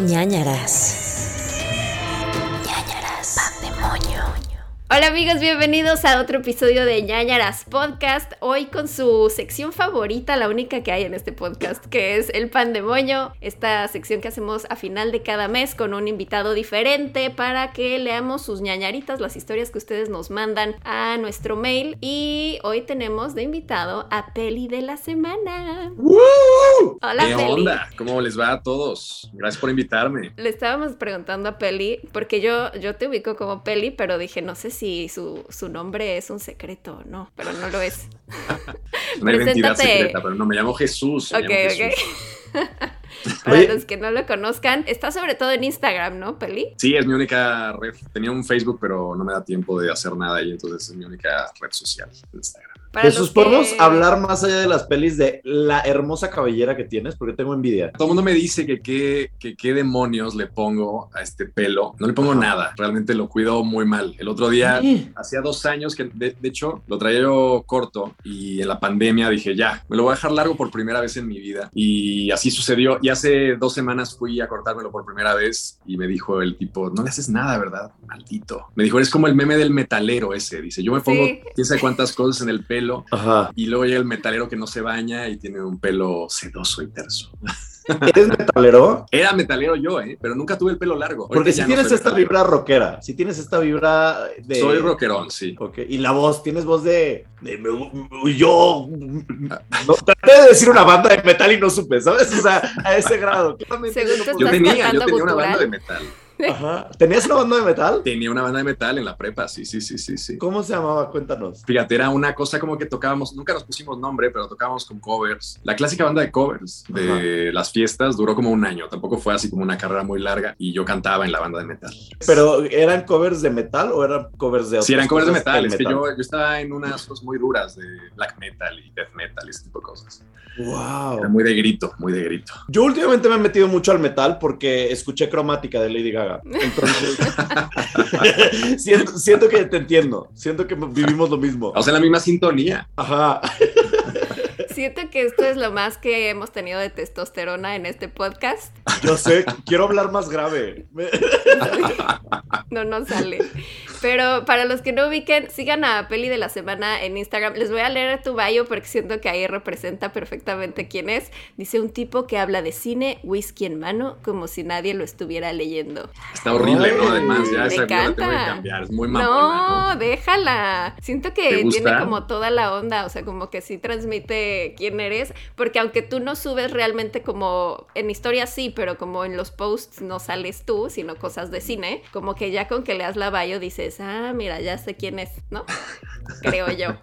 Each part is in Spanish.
ñañaras. Hola amigos, bienvenidos a otro episodio de ñañaras Podcast. Hoy con su sección favorita, la única que hay en este podcast, que es el pandemonio. Esta sección que hacemos a final de cada mes con un invitado diferente para que leamos sus ñañaritas, las historias que ustedes nos mandan a nuestro mail. Y hoy tenemos de invitado a Peli de la semana. Hola ¿Qué Peli. onda? ¿Cómo les va a todos? Gracias por invitarme. Le estábamos preguntando a Peli, porque yo, yo te ubico como Peli, pero dije, no sé si su, su nombre es un secreto o no, pero no lo es. Una identidad secreta, pero no, me llamo Jesús. me Ok, llamo ok. Jesús. Para Oye. los que no lo conozcan, está sobre todo en Instagram, ¿no, Peli? Sí, es mi única red. Tenía un Facebook, pero no me da tiempo de hacer nada ahí, entonces es mi única red social, Instagram. Para Jesús, que- ¿podemos hablar más allá de las pelis de la hermosa cabellera que tienes? Porque tengo envidia. Todo el mundo me dice que qué que, qué demonios le pongo a este pelo. No le pongo Ajá. nada, realmente lo cuido muy mal. El otro día, Sí. hacía dos años que, de, de hecho, lo traía yo corto y en la pandemia dije, ya, me lo voy a dejar largo por primera vez en mi vida. Y así sucedió. Y hace dos semanas fui a cortármelo por primera vez y me dijo el tipo, no le haces nada, ¿verdad? Maldito. Me dijo, eres como el meme del metalero ese. Dice, yo me pongo Sí. quién sabe cuántas cosas en el pelo Ajá. y luego llega el metalero que no se baña y tiene un pelo sedoso y terso. ¿Eres metalero? Era metalero yo, ¿eh? Pero nunca tuve el pelo largo. Porque Ahorita si no tienes esta metalero. vibra rockera, si tienes esta vibra de... Soy rockerón, sí. Ok, Y la voz, tienes voz de... yo... No, traté de decir una banda de metal y no supe, ¿sabes? O sea, a ese grado. Claramente no Yo ¿Estás tenía, yo tenía una banda de metal. Ajá. ¿Tenías una banda de metal? Tenía una banda de metal en la prepa, sí, sí, sí, sí, sí. ¿Cómo se llamaba? Cuéntanos. Fíjate, era una cosa como que tocábamos, nunca nos pusimos nombre, pero tocábamos con covers. La clásica banda de covers de las fiestas duró como un año, tampoco fue así como una carrera muy larga y yo cantaba en la banda de metal. ¿Pero eran covers de metal o eran covers de Sí, eran otras covers de metal, es que yo, yo estaba en unas cosas muy duras de black metal y death metal y ese tipo de cosas. Wow. Era muy de grito, muy de grito. Yo últimamente me he metido mucho al metal porque escuché cromática de Lady Gaga. Entonces, siento, siento que te entiendo. Siento que vivimos lo mismo. O sea, la misma sintonía. Ajá. Siento que esto es lo más que hemos tenido de testosterona en este podcast. Yo sé, quiero hablar más grave. No nos sale. Pero para los que no ubiquen, sigan a Peli de la Semana en Instagram. Les voy a leer tu bio porque siento que ahí representa perfectamente quién es. Dice un tipo que habla de cine, whisky en mano, como si nadie lo estuviera leyendo. Está horrible, ¿no? Además, ya esa la tengo que cambiar. Es muy No, mamona, ¿no? déjala. Siento ¿Te que tiene como toda la onda, o sea, como que sí transmite quién eres, porque aunque tú no subes realmente como en historia sí, pero como en los posts no sales tú, sino cosas de cine, como que ya con que leas la bio dices, ah, mira, ya sé quién es, ¿no? Creo yo.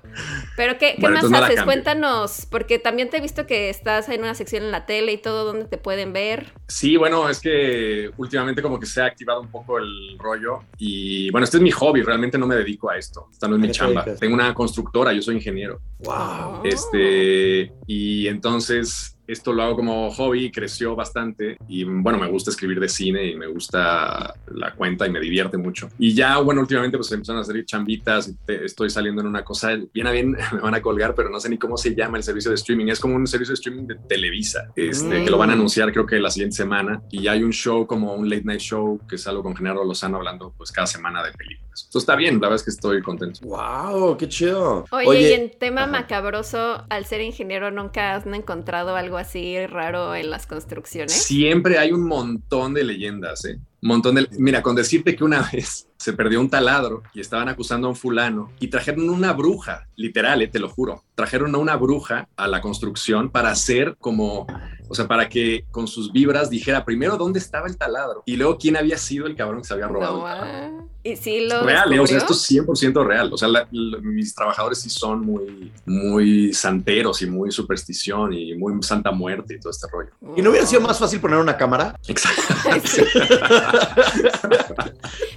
Pero ¿qué, qué más no haces? Cuéntanos, porque también te he visto que estás en una sección en la tele y todo donde te pueden ver. Sí, bueno, es que últimamente como que se ha activado un poco el rollo y bueno, este es mi hobby, realmente no me dedico a esto, esta no es ¿A mi chamba. Tengo una constructora, yo soy ingeniero. Wow. Este, y entonces esto lo hago como hobby, creció bastante y bueno, me gusta escribir de cine y me gusta la cuenta y me divierte mucho. Y ya, bueno, últimamente pues empezaron a salir chambitas y te- estoy saliendo en una cosa, bien a bien me van a colgar, pero no sé ni cómo se llama el servicio de streaming. Es como un servicio de streaming de Televisa, este, Mm. que lo van a anunciar creo que la siguiente semana y hay un show como un late night show que es algo con Genaro Lozano hablando pues cada semana de películas. Entonces está bien, la verdad es que estoy contento. Wow, qué chido. Oye, y en tema ajá. macabroso, al ser ingeniero, ¿nunca has encontrado algo así raro en las construcciones? Siempre hay un montón de leyendas, ¿eh? Montón de... Mira, con decirte que una vez se perdió un taladro y estaban acusando a un fulano y trajeron una bruja, literal, ¿eh? te lo juro. Trajeron a una bruja a la construcción para hacer como, o sea, para que con sus vibras dijera primero dónde estaba el taladro y luego quién había sido el cabrón que se había robado. No, el. ¿Y sí lo Real, ¿eh? o sea, esto es 100% real. O sea, la- la- mis trabajadores sí son muy, muy santeros y muy superstición y muy santa muerte y todo este rollo. ¿Y no hubiera sido más fácil poner una cámara? Exacto. Sí.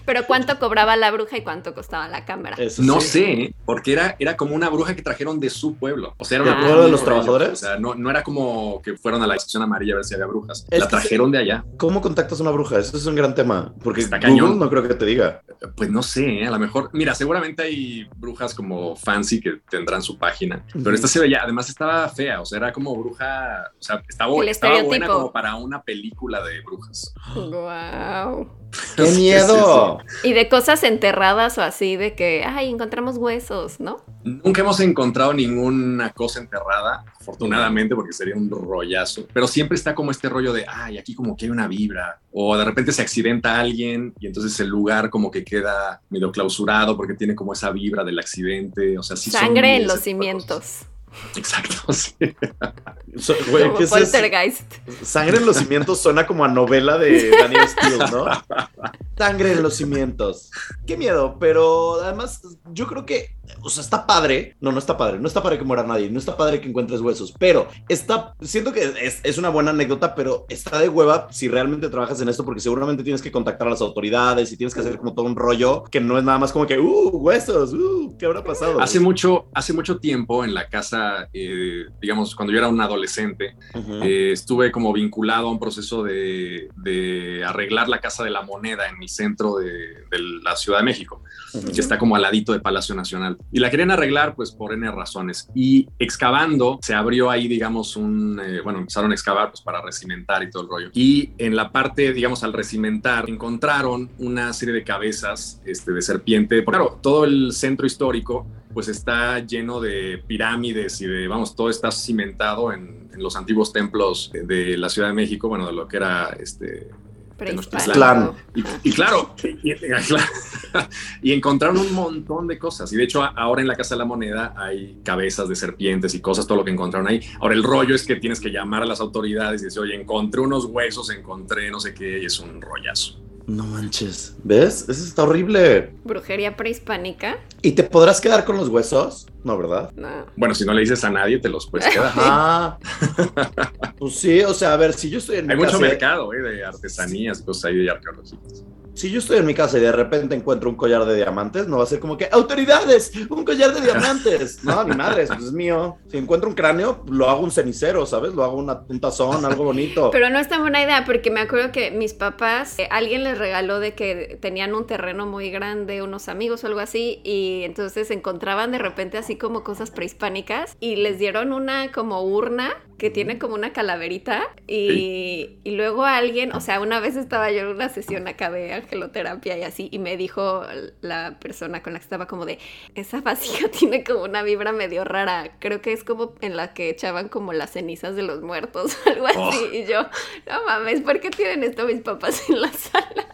Pero ¿cuánto cobraba la bruja y cuánto costaba la cámara? Eso No sí. sé, porque era, era como una bruja que trajeron de su pueblo. O sea, era una ¿Del bruja pueblo de los ellos. trabajadores? O sea, no, no era como que fueron a la estación amarilla a ver si había brujas. Es la trajeron de allá. ¿Cómo contactas a una bruja? Eso es un gran tema. Porque Está Google cañón. no creo que te diga. Pues no sé, ¿eh? a lo mejor, mira, seguramente hay brujas como fancy que tendrán su página, pero esta se veía, además estaba fea, o sea, era como bruja, o sea, estaba, estaba buena como para una película de brujas. Wow. ¡Qué Sí, miedo! Y de cosas enterradas o así, de que, ay, encontramos huesos, ¿no? Nunca hemos encontrado ninguna cosa enterrada, afortunadamente, porque sería un rollazo. Pero siempre está como este rollo de, ay, aquí como que hay una vibra. O de repente se accidenta alguien y entonces el lugar como que queda medio clausurado porque tiene como esa vibra del accidente. O sea, sí son Sangre en los cimientos. cosas. Exacto, sí. So- güey, como ¿qué es eso? poltergeist. Sangre en los cimientos suena como a novela de Daniel Steele, ¿no? Sangre en los cimientos. Qué miedo, pero además yo creo que, o sea, está padre. No, no está padre. No está padre que muera nadie. No está padre que encuentres huesos, pero está, siento que es, es una buena anécdota, pero está de hueva si realmente trabajas en esto, porque seguramente tienes que contactar a las autoridades y tienes que hacer como todo un rollo que no es nada más como que, uh, huesos, uh, ¿qué habrá pasado? Hace mucho, hace mucho tiempo en la casa, eh, digamos, cuando yo era un adolescente. Eh, estuve como vinculado a un proceso de, de arreglar la Casa de la Moneda en el centro de, de la Ciudad de México, que está como al ladito de Palacio Nacional. Y la querían arreglar pues por N razones. Y excavando, se abrió ahí, digamos, un, eh, bueno, empezaron a excavar pues para recimentar y todo el rollo. Y en la parte, digamos, al recimentar, encontraron una serie de cabezas este, de serpiente. Porque, claro, todo el centro histórico pues está lleno de pirámides y de, vamos, todo está cimentado en, los antiguos templos de, de la Ciudad de México, bueno, de lo que era este... Y, y claro, y, y- claro, y encontraron un montón de cosas. Y de hecho, ahora en la Casa de la Moneda hay cabezas de serpientes y cosas, todo lo que encontraron ahí. Ahora el rollo es que tienes que llamar a las autoridades y decir, oye, encontré unos huesos, encontré no sé qué, y es un rollazo. No manches. ¿Ves? Eso está horrible. Brujería prehispánica. ¿Y te podrás quedar con los huesos? No, ¿verdad? No. Bueno, si no le dices a nadie, te los puedes quedar. Ah, pues sí, o sea, a ver, si yo estoy en mi Hay mucho casa, mercado eh, de artesanías cosas ahí de arqueológicas. Si yo estoy en mi casa y de repente encuentro un collar de diamantes, no va a ser como que autoridades, un collar de diamantes. No, ni madres, pues es mío. Si encuentro un cráneo, lo hago un cenicero, ¿sabes? Lo hago una- un tazón, algo bonito. Pero no es tan buena idea porque me acuerdo que mis papás, eh, alguien les regaló de que tenían un terreno muy grande, unos amigos o algo así, y entonces encontraban de repente así como cosas prehispánicas y les dieron una como urna que tiene como una calaverita y, y luego alguien, o sea, una vez estaba yo en una sesión acá de angeloterapia y así, y me dijo la persona con la que estaba como de, esa vasija tiene como una vibra medio rara, creo que es como en la que echaban como las cenizas de los muertos, algo así, Oh. y yo, no mames, ¿por qué tienen esto mis papás en la sala?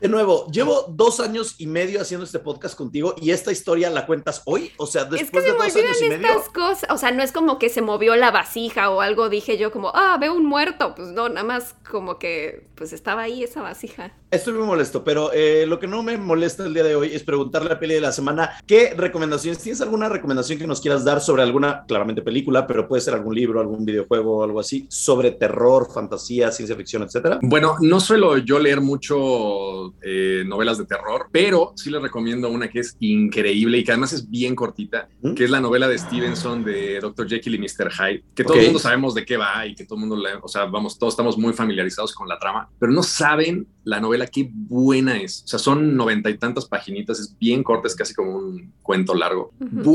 De nuevo, llevo dos años y medio haciendo este podcast contigo y esta historia la cuentas hoy, o sea, es que después se de dos años y medio. estas cosas, o sea, no es como que se movió la vasija o algo, dije yo como, ah, veo un muerto, pues no, nada más como que, pues estaba ahí esa vasija. Estoy muy molesto, pero eh, lo que no me molesta el día de hoy es preguntarle a Peli de la semana qué recomendaciones, ¿tienes alguna recomendación que nos quieras dar sobre alguna, claramente película, pero puede ser algún libro, algún videojuego algo así, sobre terror, fantasía, ciencia ficción, etcétera? Bueno, no suelo yo leer mucho eh, novelas de terror, pero sí les recomiendo una que es increíble y que además es bien cortita, ¿Mm? que es la novela de Stevenson de Dr. Jekyll y Mr. Hyde, que todo el mundo sabemos de qué va y que todo el mundo, le- o sea, vamos, todos estamos muy familiarizados con la trama, pero no saben la novela qué buena es. O sea, son noventa y tantas paginitas, es bien corta, es casi como un cuento largo.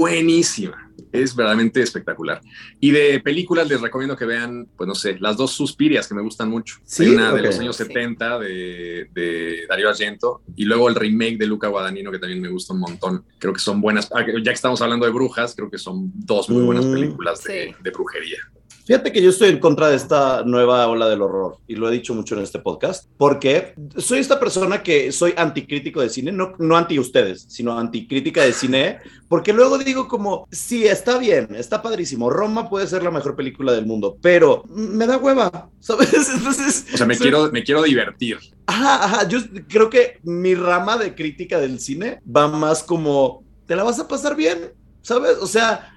Buenísima, es verdaderamente espectacular. Y de películas les recomiendo que vean, pues no sé, las dos Suspirias que me gustan mucho. Sí, Hay una de los años Sí. 70 de, de Darío Argento y luego el remake de Luca Guadagnino que también me gusta un montón. Creo que son buenas, ah, ya que estamos hablando de brujas, creo que son dos muy buenas Mm, películas de, sí. de brujería. Fíjate que yo estoy en contra de esta nueva ola del horror y lo he dicho mucho en este podcast porque soy esta persona que soy anticrítico de cine, no, no anti ustedes, sino anticrítica de cine, porque luego digo como, sí, está bien, está padrísimo, Roma puede ser la mejor película del mundo, pero me da hueva, ¿sabes? Entonces, O sea, me, soy- quiero, me quiero divertir. Ajá, ajá, yo creo que mi rama de crítica del cine va más como, ¿te la vas a pasar bien? ¿Sabes? O sea,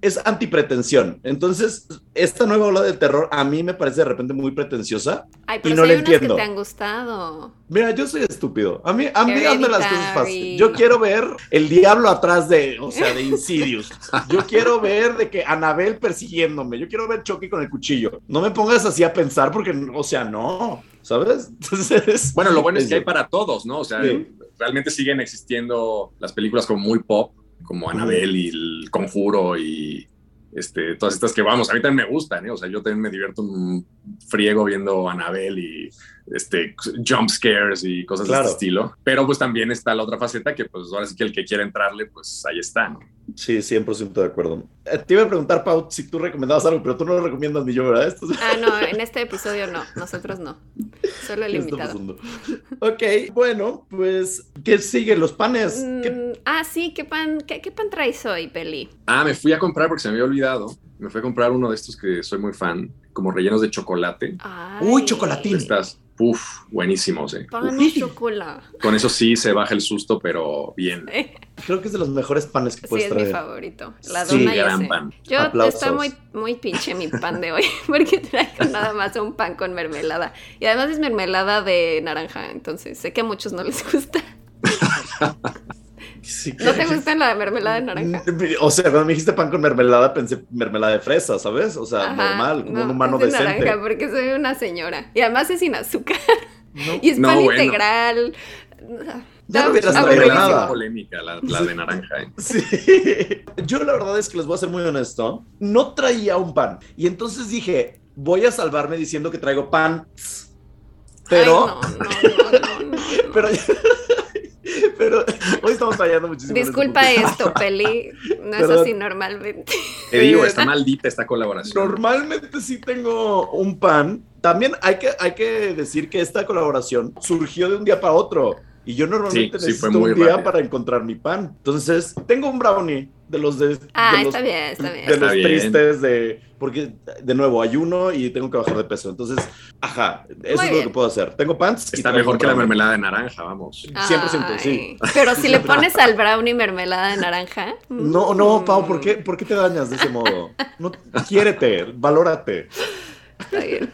es antipretensión. Entonces, esta nueva ola del terror a mí me parece de repente muy pretenciosa. Ay, Y pero no sí le hay unas entiendo. que te han gustado. Mira, yo soy estúpido. A mí, a mí hazme las cosas fáciles. Yo quiero ver el diablo atrás de, o sea, de Insidious. Yo quiero ver de que Anabel persiguiéndome. Yo quiero ver Chucky con el cuchillo. No me pongas así a pensar porque, o sea, no, ¿sabes? Entonces, Bueno, lo bueno es que hay para todos, ¿no? O sea, Sí. realmente siguen existiendo las películas como muy pop, como Annabelle y El Conjuro y este, todas estas que vamos, a mí también me gustan, ¿eh? o sea, yo también me divierto un friego viendo Annabelle y este, jump scares y cosas de este estilo, pero pues también está la otra faceta que pues ahora sí que el que quiera entrarle, pues ahí está, ¿no? Sí, 100% de acuerdo. Eh, te iba a preguntar, Pau, si tú recomendabas algo, pero tú no lo recomiendas ni yo, ¿verdad? Esto es- Ah, no, en este episodio no, nosotros no. Solo el ¿Qué está invitado. Ok, bueno, pues, ¿qué sigue? ¿Los panes? ¿Qué- Mm, ah, sí, ¿qué pan, qué, qué pan traes hoy, Peli? Ah, me fui a comprar porque se me había olvidado, me fui a comprar uno de estos que soy muy fan, como rellenos de chocolate. Ay, chocolatín. Estas, uff, buenísimos, ¿eh? Pan de chocolate. Con eso sí se baja el susto, pero bien. Creo que es de los mejores panes que Sí, puedes es mi traer. favorito. La Sí, dona y gran ese. pan. Yo Aplausos. está muy, muy pinche mi pan de hoy, porque traigo nada más un pan con mermelada. Y además es mermelada de naranja, entonces sé que a muchos no les gusta. Sí, ¿No te gusta la mermelada de naranja? O sea, cuando me dijiste pan con mermelada, pensé mermelada de fresa, ¿sabes? O sea, Ajá, normal, como no, un humano es de decente. naranja porque soy una señora. Y además es sin azúcar. No. Y es No, pan bueno. integral. Ya no hubieras Ah, traído nada. polémica la, la de naranja. ¿eh? Sí. Yo la verdad es que les voy a ser muy honesto. No traía un pan. Y entonces dije, voy a salvarme diciendo que traigo pan. Pero, Ay, no, no, no, no, no. pero, pero hoy estamos fallando muchísimo. este Disculpa punto. esto, Peli. No es así normalmente. Te digo, está maldita esta colaboración. Normalmente sí tengo un pan. También hay que, hay que decir que esta colaboración surgió de un día para otro. Y yo normalmente Sí, sí, fue necesito muy un día rápido. para encontrar mi pan. Entonces, tengo un brownie de los de, Ah, de los, está bien, está bien. de Está los bien. tristes de porque de nuevo ayuno y tengo que bajar de peso. Entonces, ajá, eso Muy es lo que puedo hacer. Tengo pants. Está mejor que la mermelada de naranja, vamos. 100%, sí. Ay, Pero si le pones al brownie mermelada de naranja. No, no, mm, Pau, ¿por qué, ¿por qué te dañas de ese modo? No, quiérete, valórate. Está bien.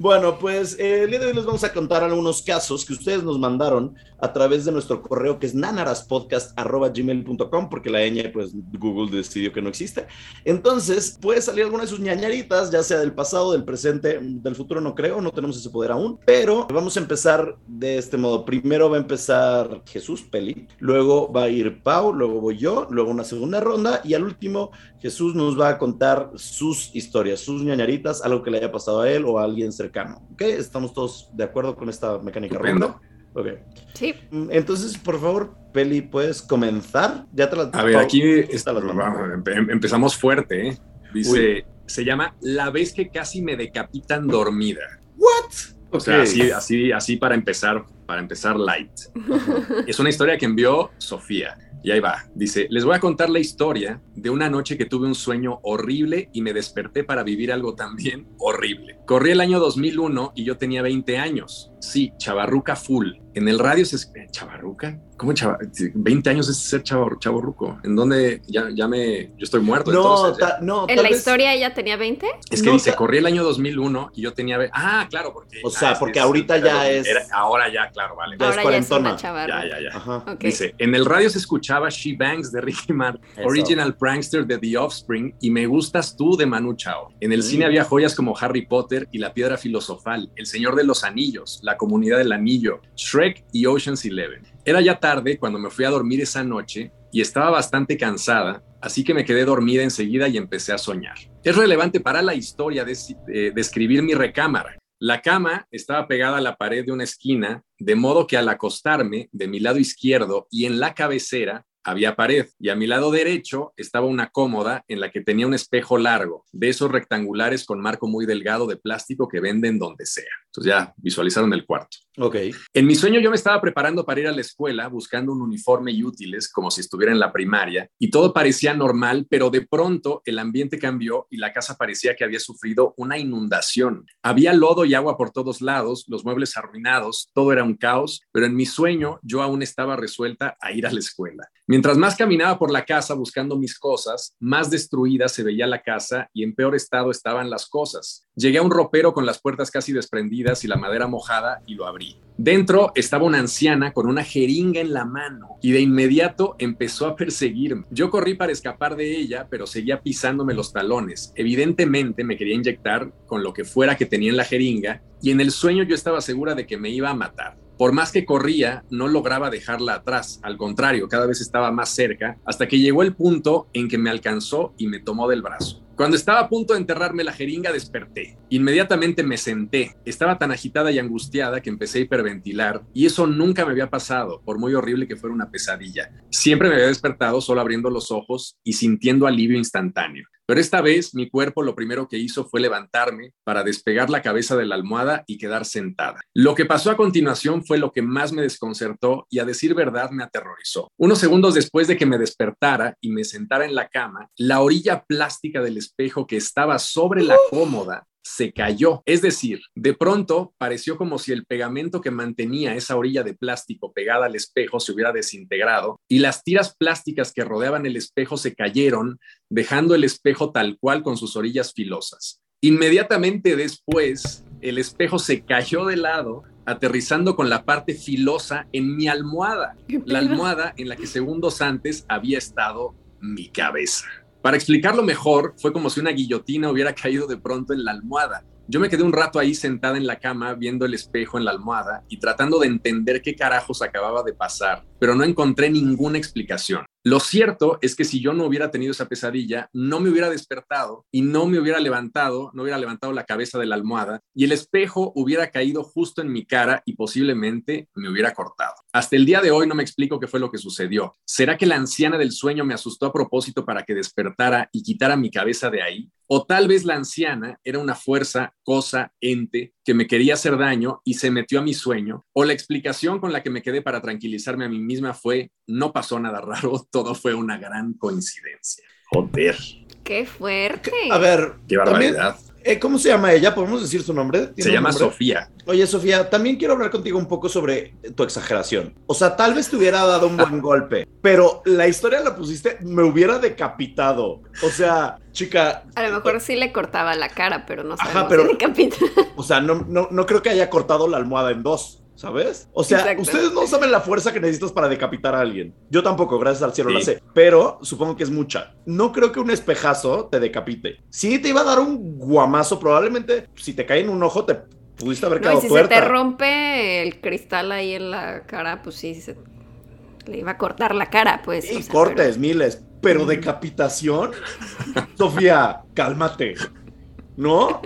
Bueno, pues eh, el día les vamos a contar algunos casos que ustedes nos mandaron a través de nuestro correo que es nanaraspodcast.gmail.com porque la ñ, pues Google decidió que no existe. Entonces, puede salir alguna de sus ñañaritas, ya sea del pasado, del presente, del futuro no creo, no tenemos ese poder aún, pero vamos a empezar de este modo. Primero va a empezar Jesús Peli, luego va a ir Pau, luego voy yo, luego una segunda ronda y al último Jesús nos va a contar sus historias, sus ñañaritas, algo que le haya pasado a él o a alguien cercano. ¿Ok? ¿Estamos todos de acuerdo con esta mecánica ronda? Ok. Sí. Mm, Entonces, por favor, Peli, ¿puedes comenzar? Ya te la A ver, aquí está vamos, empe- empezamos fuerte. ¿eh? Dice, se llama La vez que casi me decapitan dormida. ¿What? O sea, Ok. así, así, así para empezar, para empezar light. Es una historia que envió Sofía. Y ahí va. Dice, les voy a contar la historia de una noche que tuve un sueño horrible y me desperté para vivir algo también horrible. Corrí el año 2001 y yo tenía 20 años. Sí, chavarruca full. En el radio se... eh, ¿Chavarruca? ¿Cómo chava? 20 años es ser chavar, chavarruco. ¿En dónde? Ya, ya me... Yo estoy muerto. No, entonces, ya. ta- no, En tal la vez- historia ella tenía 20. Es que No, dice, ta- corrí el año 2001 y yo tenía... Ah, claro, porque... O sea, ah, es- porque es- ahora ya es- era- ahora ya, claro, vale. Ya es Ahora ya es cuarentona. Ya, ya, ya. Ajá. Dice, en el radio se escuchaba She Bangs de Ricky Martin, Eso. Original Prankster de The Offspring y Me Gustas Tú de Manu Chao. En el Mm. cine había joyas como Harry Potter y La Piedra Filosofal, El Señor de los Anillos, La Comunidad del Anillo, Shrek y Ocean's Eleven. Era ya tarde cuando me fui a dormir esa noche y estaba bastante cansada, así que me quedé dormida enseguida y empecé a soñar. Es relevante para la historia de, de describir mi recámara. La cama estaba pegada a la pared de una esquina, de modo que al acostarme de mi lado izquierdo y en la cabecera había pared y a mi lado derecho estaba una cómoda en la que tenía un espejo largo, de esos rectangulares con marco muy delgado de plástico que venden donde sea. Entonces ya visualizaron el cuarto. Ok. En mi sueño yo me estaba preparando para ir a la escuela buscando un uniforme y útiles como si estuviera en la primaria y todo parecía normal, pero de pronto el ambiente cambió y la casa parecía que había sufrido una inundación. Había lodo y agua por todos lados, los muebles arruinados, todo era un caos, pero en mi sueño yo aún estaba resuelta a ir a la escuela. Mientras más caminaba por la casa buscando mis cosas, más destruida se veía la casa y en peor estado estaban las cosas. Llegué a un ropero con las puertas casi desprendidas y la madera mojada y lo abrí. Dentro estaba una anciana con una jeringa en la mano y de inmediato empezó a perseguirme. Yo corrí para escapar de ella, pero seguía pisándome los talones. Evidentemente me quería inyectar con lo que fuera que tenía en la jeringa y en el sueño yo estaba segura de que me iba a matar. Por más que corría, no lograba dejarla atrás, al contrario, cada vez estaba más cerca, hasta que llegó el punto en que me alcanzó y me tomó del brazo. Cuando estaba a punto de enterrarme la jeringa, desperté. Inmediatamente me senté. Estaba tan agitada y angustiada que empecé a hiperventilar y eso nunca me había pasado, por muy horrible que fuera una pesadilla. Siempre me había despertado solo abriendo los ojos y sintiendo alivio instantáneo. Pero esta vez mi cuerpo lo primero que hizo fue levantarme para despegar la cabeza de la almohada y quedar sentada. Lo que pasó a continuación fue lo que más me desconcertó y a decir verdad me aterrorizó. Unos segundos después de que me despertara y me sentara en la cama, la orilla plástica del espejo que estaba sobre la cómoda se cayó. Es decir, de pronto pareció como si el pegamento que mantenía esa orilla de plástico pegada al espejo se hubiera desintegrado y las tiras plásticas que rodeaban el espejo se cayeron, dejando el espejo tal cual con sus orillas filosas. Inmediatamente después, el espejo se cayó de lado, aterrizando con la parte filosa en mi almohada, la almohada en la que segundos antes había estado mi cabeza. Para explicarlo mejor, fue como si una guillotina hubiera caído de pronto en la almohada. Yo me quedé un rato ahí sentada en la cama viendo el espejo en la almohada y tratando de entender qué carajos acababa de pasar, pero no encontré ninguna explicación. Lo cierto es que si yo no hubiera tenido esa pesadilla, no me hubiera despertado y no me hubiera levantado, no hubiera levantado la cabeza de la almohada y el espejo hubiera caído justo en mi cara y posiblemente me hubiera cortado. Hasta el día de hoy no me explico qué fue lo que sucedió. ¿Será que la anciana del sueño me asustó a propósito para que despertara y quitara mi cabeza de ahí? O tal vez la anciana era una fuerza, cosa, ente que me quería hacer daño y se metió a mi sueño. O la explicación con la que me quedé para tranquilizarme a mí misma fue, no pasó nada raro, todo fue una gran coincidencia. Joder. Qué fuerte. A ver, Qué también, barbaridad. Eh, ¿cómo se llama ella? ¿Podemos decir su nombre? ¿Tiene Se llama nombre? Sofía. Oye, Sofía, también quiero hablar contigo un poco sobre tu exageración. O sea, tal vez te hubiera dado un buen golpe, pero la historia la pusiste, me hubiera decapitado. O sea, chica, A lo mejor sí le cortaba la cara, pero no Ajá, sabemos pero- si decapita. o sea, no, no, no creo que haya cortado la almohada en dos. ¿Sabes? O sea, Exacto. ustedes no saben la fuerza que necesitas para decapitar a alguien. Yo tampoco, gracias al cielo la Sí. sé. Pero supongo que es mucha. No creo que un espejazo te decapite. Sí te iba a dar un guamazo. Probablemente si te cae en un ojo te pudiste haber No, y quedado si tuerta. se te rompe el cristal ahí en la cara, pues sí, se- le iba a cortar la cara, pues. Y o sea, cortes, miles. Pero decapitación. Sofía, cálmate. ¿No?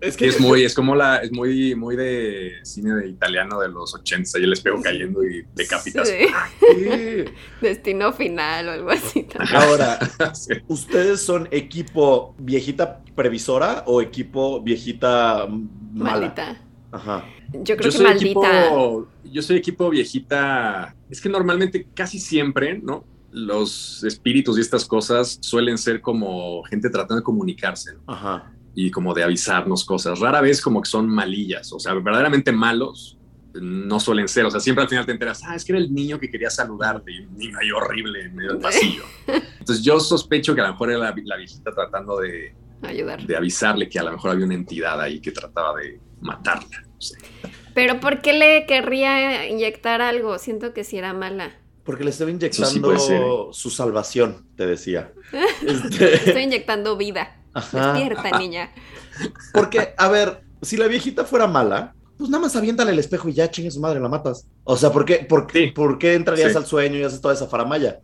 Es que Es muy, es como la, es muy, muy de cine de italiano de los 80, ahí el espejo cayendo y decapitas. Sí, Sí. Destino final o algo así. también. Ahora, Sí. ¿ustedes son equipo viejita previsora o equipo viejita mala? Maldita. Ajá. Yo creo Yo que soy, maldita. equipo, yo soy equipo viejita. Es que normalmente, casi siempre, ¿no? Los espíritus y estas cosas suelen ser como gente tratando de comunicarse ¿no? Ajá. Y como de avisarnos cosas. Rara vez como que son malillas, o sea, verdaderamente malos no suelen ser. O sea, siempre al final te enteras, ah, es que era el niño que quería saludarte y un niño ahí horrible en medio del pasillo. Entonces yo sospecho que a lo mejor era la, la viejita tratando de, Ayudar. de avisarle que a lo mejor había una entidad ahí que trataba de matarla. no sé. Pero ¿por qué le querría inyectar algo? Siento que si era mala. Porque le estaba sí inyectando ser, ¿eh? su salvación, te decía. Este, Estoy inyectando vida. Ajá. Despierta, niña. Porque, a ver, si la viejita fuera mala, pues nada más aviéntale el espejo y ya chingue su madre, la matas. O sea, ¿por qué, por, Sí. ¿por qué entrarías Sí. al sueño y haces toda esa faramaya?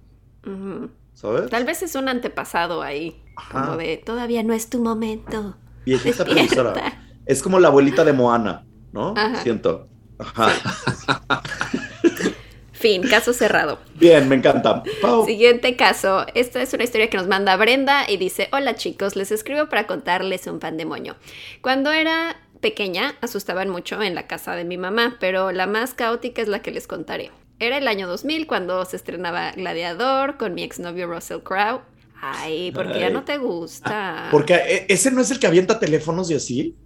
Ujú. ¿Sabes? Tal vez es un antepasado ahí. Ajá. Como de, todavía no es tu momento. Viejita previsora. Es como la abuelita de Moana, ¿no? Ajá. Siento. Ajá. Fin, caso cerrado. Bien, me encanta. Pau. Siguiente caso. Esta es una historia que nos manda Brenda y dice, hola chicos, les escribo para contarles un pandemonio. Cuando era pequeña, asustaban mucho en la casa de mi mamá, pero la más caótica es la que les contaré. Era el año 2000 cuando se estrenaba Gladiador con mi exnovio Russell Crowe. Ay, porque ya Ay. no te gusta. Porque eh, ese no es el que avienta teléfonos y así.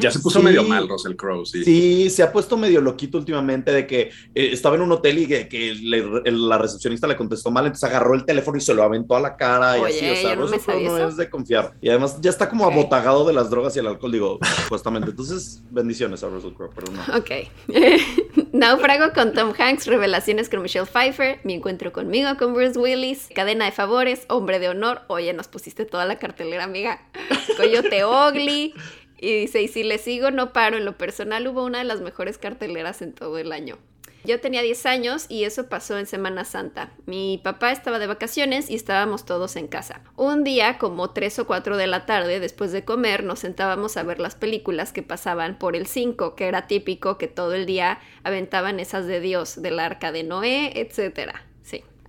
Ya se puso Sí. medio mal Russell Crowe, sí. Sí, se ha puesto medio loquito últimamente de que eh, estaba en un hotel y que, que le- el- la recepcionista le contestó mal, entonces agarró el teléfono y se lo aventó a la cara y así. O sea, no Russell Crowe no es de confiar. Y además ya está como Ok. abotagado de las drogas y el alcohol, digo, supuestamente. Entonces, bendiciones a Russell Crowe, pero no. Ok. Náufrago con Tom Hanks, revelaciones con Michelle Pfeiffer, mi encuentro conmigo con Bruce Willis, cadena de favores, hombre de honor. Oye, nos pusiste toda la cartelera, amiga. Coyote Ugly, Y dice, y si le sigo, no paro. En lo personal hubo una de las mejores carteleras en todo el año. Yo tenía 10 años y eso pasó en Semana Santa. Mi papá estaba de vacaciones y estábamos todos en casa. Un día, como 3 o 4 de la tarde, después de comer, nos sentábamos a ver las películas que pasaban por el 5, que era típico que todo el día aventaban esas de Dios, del arca de Noé, etcétera.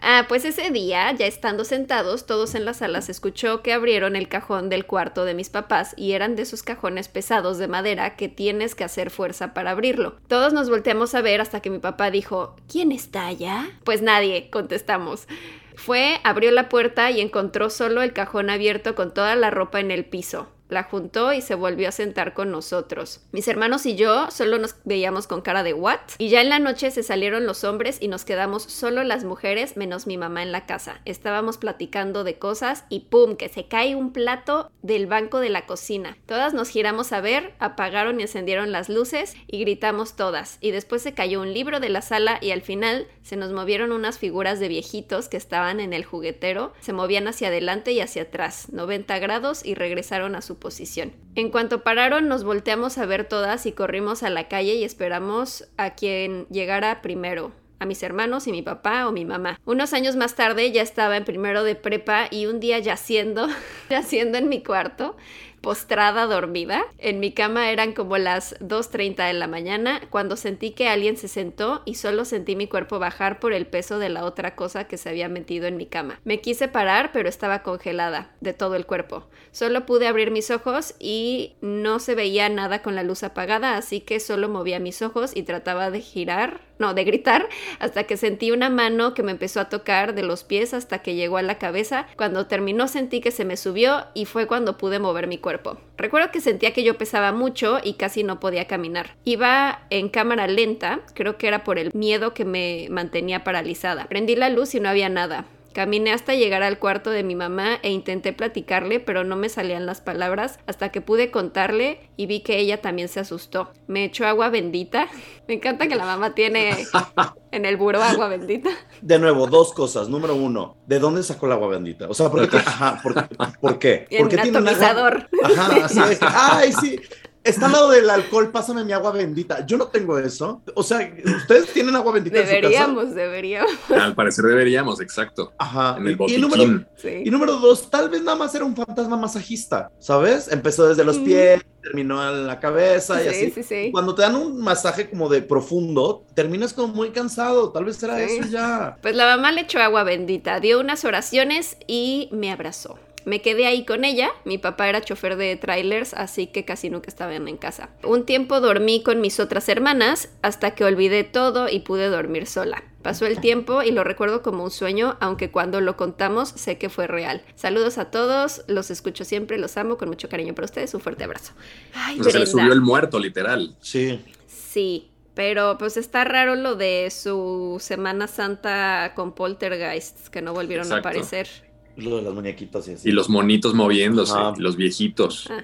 Ah, pues ese día, ya estando sentados todos en la sala, se escuchó que abrieron el cajón del cuarto de mis papás y eran de esos cajones pesados de madera que tienes que hacer fuerza para abrirlo. Todos nos volteamos a ver hasta que mi papá dijo, ¿quién está allá? Pues nadie, contestamos. Fue, abrió la puerta y encontró solo el cajón abierto con toda la ropa en el piso la juntó y se volvió a sentar con nosotros. Mis hermanos y yo solo nos veíamos con cara de what y ya en la noche se salieron los hombres y nos quedamos solo las mujeres menos mi mamá en la casa. Estábamos platicando de cosas y pum, que se cae un plato del banco de la cocina. Todas nos giramos a ver, apagaron y encendieron las luces y gritamos todas. Y después se cayó un libro de la sala y al final se nos movieron unas figuras de viejitos que estaban en el juguetero, se movían hacia adelante y hacia atrás, 90 grados y regresaron a su posición. En cuanto pararon, nos volteamos a ver todas y corrimos a la calle y esperamos a quien llegara primero a mis hermanos y mi papá o mi mamá. Unos años más tarde ya estaba en primero de prepa y un día yaciendo, yaciendo en mi cuarto, postrada dormida. En mi cama eran como las 2.30 de la mañana cuando sentí que alguien se sentó y solo sentí mi cuerpo bajar por el peso de la otra cosa que se había metido en mi cama. Me quise parar pero estaba congelada de todo el cuerpo. Solo pude abrir mis ojos y no se veía nada con la luz apagada así que solo movía mis ojos y trataba de girar, no, de gritar hasta que sentí una mano que me empezó a tocar de los pies hasta que llegó a la cabeza. Cuando terminó sentí que se me subió y fue cuando pude mover mi cuerpo Recuerdo que sentía que yo pesaba mucho y casi no podía caminar. Iba en cámara lenta, creo que era por el miedo que me mantenía paralizada. Prendí la luz y no había nada. Caminé hasta llegar al cuarto de mi mamá e intenté platicarle, pero no me salían las palabras hasta que pude contarle y vi que ella también se asustó. Me echó agua bendita. Me encanta que la mamá tiene en el buró agua bendita. De nuevo, dos cosas. Número uno, ¿de dónde sacó el agua bendita? O sea, ¿por qué? Ajá, ¿por, ¿por qué? ¿Por qué un tiene una atomizador. Ajá, así es. Ay, sí. Está al lado del alcohol, pásame mi agua bendita. Yo no tengo eso. O sea, ¿ustedes tienen agua bendita en su casa? Deberíamos, deberíamos. Al parecer deberíamos, exacto. Ajá. En el Y- número, Sí. y número dos, tal vez nada más era un fantasma masajista, ¿sabes? Empezó desde los Mm. pies, terminó en la cabeza y Sí, así. sí, sí. Cuando te dan un masaje como de profundo, terminas como muy cansado. Tal vez era Sí. eso ya. Pues la mamá le echó agua bendita, dio unas oraciones y me abrazó. Me quedé ahí con ella, mi papá era chofer de trailers, así que casi nunca estaban en casa. Un tiempo dormí con mis otras hermanas hasta que olvidé todo y pude dormir sola. Pasó el tiempo y lo recuerdo como un sueño, aunque cuando lo contamos sé que fue real. Saludos a todos, los escucho siempre, los amo con mucho cariño para ustedes, un fuerte abrazo. Ay, sea, se le subió el muerto, literal. Sí. Sí, pero pues está raro lo de su Semana Santa con poltergeists que no volvieron Exacto. a aparecer. Lo de las muñequitas y así. Y los monitos moviéndose, y los viejitos. Ah.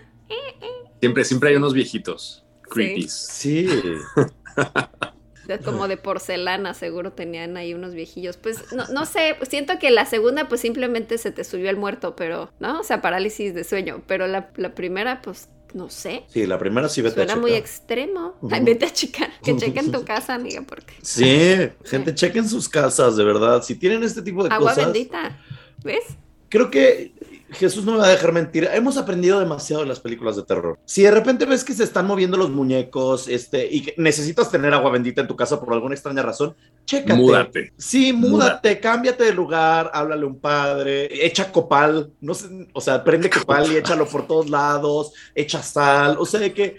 Siempre, siempre hay unos viejitos. Creepies. Sí. De- como de porcelana, seguro tenían ahí unos viejillos. Pues no, no sé, pues, siento que la segunda pues simplemente se te subió el muerto, pero, ¿no? O sea, parálisis de sueño. Pero la, la primera, pues, no sé. Sí, la primera sí vete a Suena muy checar. extremo. Ujú. Ay, vete a checar. Que chequen tu casa, amiga, porque Sí, gente, chequen sus casas, de verdad. Si tienen este tipo de agua cosas. bendita. ¿Ves? Creo que Jesús no me va a dejar mentir. Hemos aprendido demasiado de las películas de terror. Si de repente ves que se están moviendo los muñecos, este, y que necesitas tener agua bendita en tu casa por alguna extraña razón, chécate. Múdate. Sí, múdate, cámbiate de lugar, háblale a un padre, echa copal, no sé, o sea, prende copal y échalo por todos lados, echa sal, o sea, que,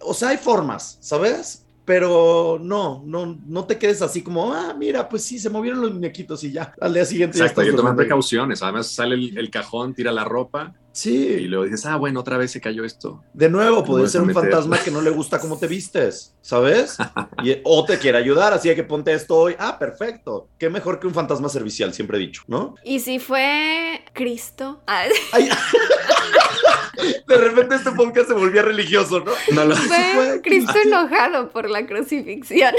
o sea, hay formas, ¿sabes? Pero no, no, no te quedes así como, ah, mira, pues sí, se movieron los muñequitos y ya, al día siguiente ya Exacto, hay estás que tomar durmiendo. precauciones. Además, sale el, el cajón, tira la ropa y Sí, luego dices, ah, bueno, otra vez se cayó esto. de nuevo, puede ser un meter. fantasma que no le gusta cómo te vistes, ¿sabes? Y- o te quiere ayudar, así de que ponte esto hoy. Ah, perfecto. Qué mejor que un fantasma servicial, siempre he dicho, ¿no? Y si fue Cristo. Ah, Ay, de repente este podcast se volvía religioso, ¿no? No lo- fue Cristo enojado por la crucifixión.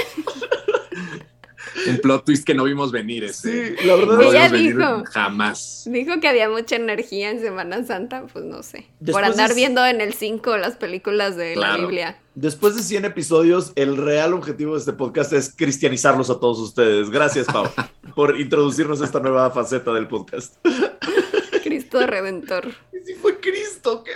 un plot twist que no vimos venir. Ese. Sí, la verdad No Ella vimos venir dijo. jamás. Dijo que había mucha energía en Semana Santa, pues no sé. Después Por andar es- viendo en el 5 las películas de la. Biblia. Después de 100 episodios, el real objetivo de este podcast es cristianizarlos a todos ustedes. Gracias, Pau, por introducirnos a esta nueva faceta del podcast. Cristo Redentor. Y si fue Cristo, qué.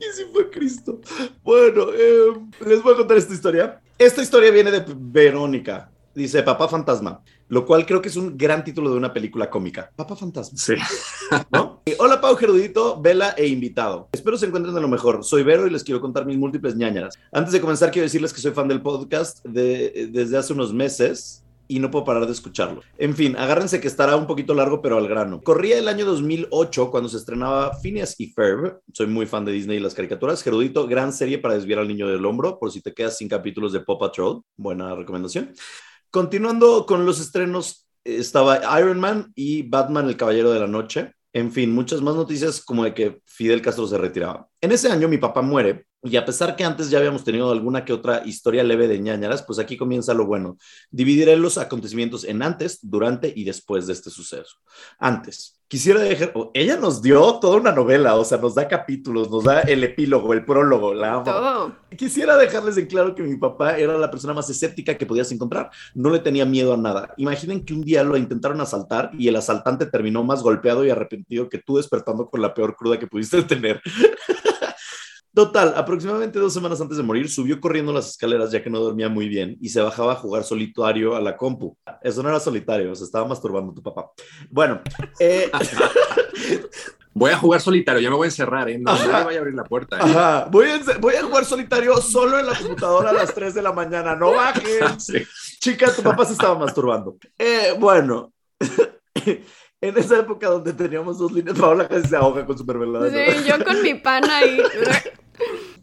Y si fue Cristo. Bueno, eh, les voy a contar esta historia. Esta historia viene de Verónica. Dice Papá Fantasma, lo cual creo que es un gran título de una película cómica. Papá Fantasma. Sí. ¿no? Hola Pau Gerudito, Vela e invitado. Espero se encuentren de lo mejor. Soy Vero y les quiero contar mis múltiples ñañaras. Antes de comenzar quiero decirles que soy fan del podcast de- desde hace unos meses y no puedo parar de escucharlo. En fin, agárrense que estará un poquito largo pero al grano. Corría el año 2008 cuando se estrenaba Phineas y Ferb. Soy muy fan de Disney y las caricaturas. Gerudito, gran serie para desviar al niño del hombro por si te quedas sin capítulos de Paw Patrol. Buena recomendación. Continuando con los estrenos, estaba Iron Man y Batman, el Caballero de la Noche. En fin, muchas más noticias como de que Fidel Castro se retiraba. En ese año mi papá muere y a pesar que antes ya habíamos tenido alguna que otra historia leve de ñañaras, pues aquí comienza lo bueno. Dividiré los acontecimientos en antes, durante y después de este suceso. Antes, quisiera dejar, oh, ella nos dio toda una novela, o sea, nos da capítulos, nos da el epílogo, el prólogo, la amo. Todo. Quisiera dejarles en claro que mi papá era la persona más escéptica que podías encontrar. No le tenía miedo a nada. Imaginen que un día lo intentaron asaltar y el asaltante terminó más golpeado y arrepentido que tú despertando con la peor cruda que pudiste tener. Total, aproximadamente dos semanas antes de morir, subió corriendo las escaleras ya que no dormía muy bien y se bajaba a jugar solitario a la compu. Eso no era solitario, se estaba masturbando tu papá. Bueno, eh, Voy a jugar solitario, ya me voy a encerrar, ¿eh? No, nadie vaya a abrir la puerta. ¿eh? ajá, voy, a, voy a jugar solitario solo en la computadora a las 3 de la mañana. No bajen. Sí. Chica, tu papá se estaba masturbando. Eh, bueno, en esa época donde teníamos dos líneas, Paola casi se ahoga con su mermelada. Sí, yo con mi pana ahí.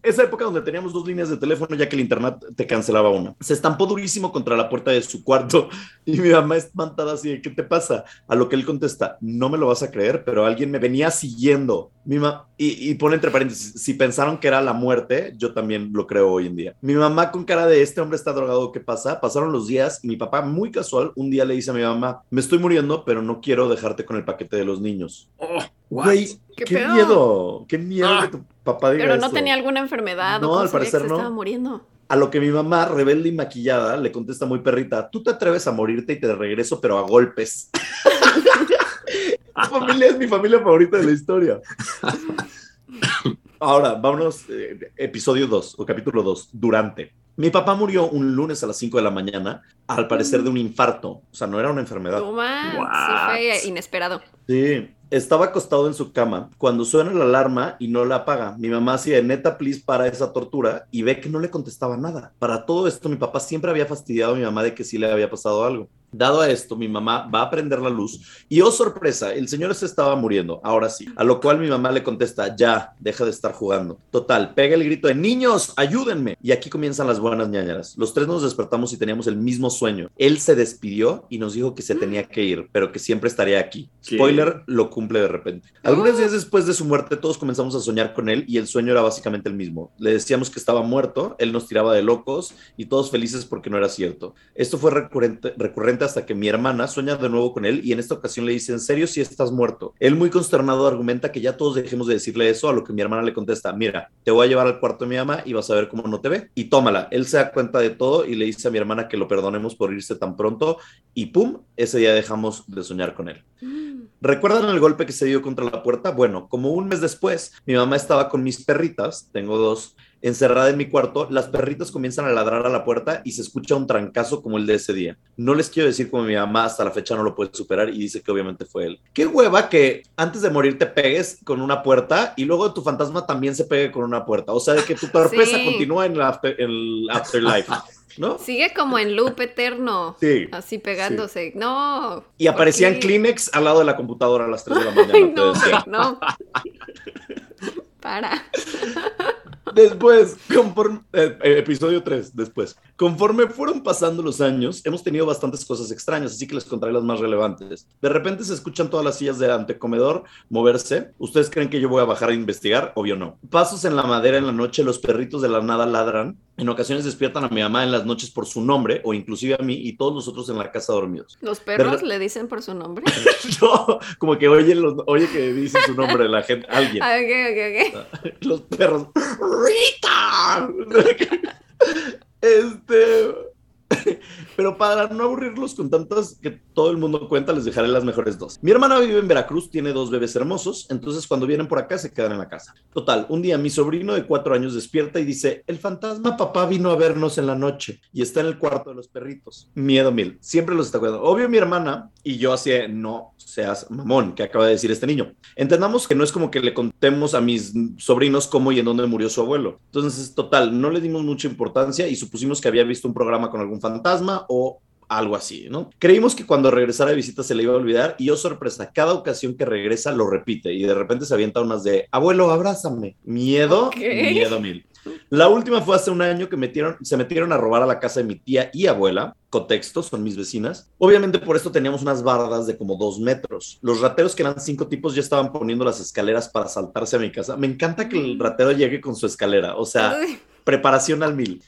Esa época donde teníamos dos líneas de teléfono ya que el internet te cancelaba una. Se estampó durísimo contra la puerta de su cuarto y mi mamá espantada así de, ¿qué te pasa? A lo que él contesta, no me lo vas a creer, pero alguien me venía siguiendo. Mi ma- y, y pone entre paréntesis, si pensaron que era la muerte, yo también lo creo hoy en día. Mi mamá con cara de, este hombre está drogado, ¿qué pasa? Pasaron los días y mi papá muy casual un día le dice a mi mamá, me estoy muriendo, pero no quiero dejarte con el paquete de los niños. Oh? Güey, ¿Qué miedo, qué miedo Ah. que tu papá diga Pero no tenía alguna enfermedad No, o al que parecer se no. estaba muriendo. A lo que mi mamá, rebelde y maquillada, le contesta muy perrita, tú te atreves a morirte y te regreso, pero a golpes. mi familia es mi familia favorita de la historia. Ahora, vámonos, eh, episodio 2 o capítulo 2, durante. Mi papá murió un lunes a las 5 de la mañana, al parecer de un infarto. O sea, no era una enfermedad. No man, sí What? fue inesperado. Sí, estaba acostado en su cama cuando suena la alarma y no la apaga. Mi mamá de neta, please, para esa tortura y ve que no le contestaba nada. Para todo esto, mi papá siempre había fastidiado a mi mamá de que sí le había pasado algo. Dado a esto, mi mamá va a prender la luz y, oh sorpresa, el señor se estaba muriendo, ahora sí. A lo cual mi mamá le contesta, ya, deja de estar jugando. Total, pega el grito de, niños, ayúdenme. Y aquí comienzan las buenas ñañaras. Los tres nos despertamos y teníamos el mismo sueño. Él se despidió y nos dijo que se tenía que ir, pero que siempre estaría aquí. ¿Qué? Spoiler, lo cumple de repente. Algunos días después de su muerte, todos comenzamos a soñar con él y el sueño era básicamente el mismo. Le decíamos que estaba muerto, él nos tiraba de locos y todos felices porque no era cierto. Esto fue recurrente, recurrente hasta que mi hermana sueña de nuevo con él y en esta ocasión le dice, ¿en serio si estás muerto? Él muy consternado argumenta que ya todos dejemos de decirle eso, a lo que mi hermana le contesta, mira, te voy a llevar al cuarto de mi mamá y vas a ver cómo no te ve. Y tómala, él se da cuenta de todo y le dice a mi hermana que lo perdonemos por irse tan pronto y pum, ese día dejamos de soñar con él. Mm. ¿Recuerdan el golpe que se dio contra la puerta? Bueno, como un mes después, mi mamá estaba con mis perritas, tengo dos, encerrada en mi cuarto, las perritas comienzan a ladrar a la puerta y se escucha un trancazo como el de ese día. No les quiero decir cómo mi mamá hasta la fecha no lo puede superar y dice que obviamente fue él. Qué hueva que antes de morir te pegues con una puerta y luego tu fantasma también se pegue con una puerta. O sea, de que tu torpeza Sí. continúa en el, after- el afterlife, ¿no? Sigue como en loop eterno. Sí. Así pegándose. No. Y aparecían. Kleenex al lado de la computadora a las 3 de la mañana. Ay, no, no. Para. Después, conforme, eh, eh, episodio 3, después. Conforme fueron pasando los años, hemos tenido bastantes cosas extrañas, así que les contaré las más relevantes. De repente se escuchan todas las sillas del antecomedor moverse. ¿Ustedes creen que yo voy a bajar a investigar? Obvio no. Pasos en la madera en la noche, los perritos de la nada ladran En ocasiones despiertan a mi mamá en las noches por su nombre o inclusive a mí y todos nosotros en la casa dormidos. ¿Los perros le dicen por su nombre? No, como que oye, los- oye que dice su nombre la gente, alguien. Ah, ok, ok, ok. Los perros. ¡Rita! Este. Pero para no aburrirlos con tantas que todo el mundo cuenta, les dejaré las mejores dos. Mi hermana vive en Veracruz, tiene dos bebés hermosos, entonces cuando vienen por acá se quedan en la casa. Total, un día mi sobrino de cuatro años despierta y dice, el fantasma papá vino a vernos en la noche y está en el cuarto de los perritos. Miedo mil, siempre los está cuidando. Obvio mi hermana y yo así, no seas mamón, que acaba de decir este niño. Entendamos que no es como que le contemos a mis sobrinos cómo y en dónde murió su abuelo. Entonces, total, no le dimos mucha importancia y supusimos que había visto un programa con algún fantasma o algo así, ¿no? Creímos que cuando regresara de visita se le iba a olvidar y yo sorpresa, cada ocasión que regresa lo repite y de repente se avienta unas de, abuelo, abrázame. Miedo, miedo mil. La última fue hace un año que metieron, se metieron a robar a la casa de mi tía y abuela. Contexto, son mis vecinas. Obviamente por esto teníamos unas bardas de como dos metros. Los rateros, que eran cinco tipos, ya estaban poniendo las escaleras para saltarse a mi casa. Me encanta que el ratero llegue con su escalera. O sea, preparación al mil.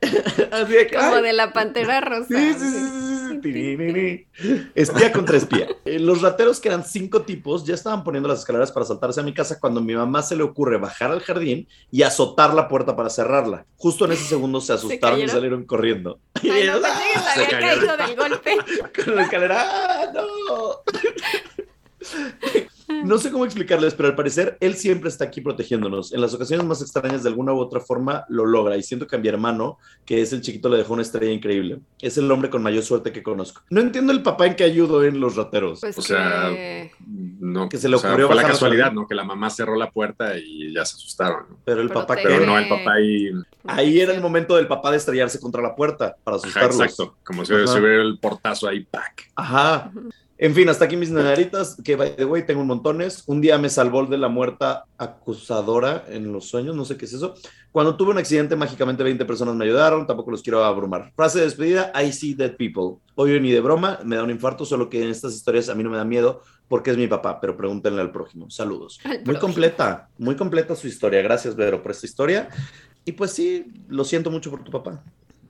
Así de que, como ay, de la pantera rosa. Sí, sí, sí, sí, sí. Espía contra espía. Eh, Los rateros, que eran cinco tipos, ya estaban poniendo las escaleras para saltarse a mi casa cuando a mi mamá se le ocurre bajar al jardín y azotar la puerta para cerrarla. Justo en ese segundo se asustaron y salieron corriendo. Y Ay, no, ellos, se ¡ah! había cayeron. caído del golpe. con la escalera. ¡Ah, no! No sé cómo explicarles, pero al parecer él siempre está aquí protegiéndonos. En las ocasiones más extrañas, de alguna u otra forma, lo logra. Y siento que a mi hermano, que es el chiquito, le dejó una estrella increíble. Es el hombre con mayor suerte que conozco. No entiendo el papá en que ayudó en los rateros. Pues O sea, que- No, Que se le o sea, ocurrió fue la casualidad. ¿no? Que la mamá cerró la puerta y ya se asustaron. ¿no? pero el Pero papá te- que... Pero no, el papá ahí. Ahí era el momento del papá de estrellarse contra la puerta para Ajá, asustarlos. exacto. Como si se hubiera el portazo ahí, ¡pac! Ajá. En fin, hasta aquí mis nenaritas, que by the way, tengo un montones. Un día me salvó de la muerta acusadora en los sueños, no sé qué es eso. Cuando tuve un accidente, mágicamente 20 personas me ayudaron, tampoco los quiero abrumar. Frase de despedida, I see dead people. Obvio ni de broma, me da un infarto, solo que en estas historias a mí no me da miedo porque es mi papá, pero pregúntenle al prójimo. Saludos. Al Muy prójimo. completa, muy completa su historia. Gracias, Vero, por esta historia. Y pues sí, lo siento mucho por tu papá.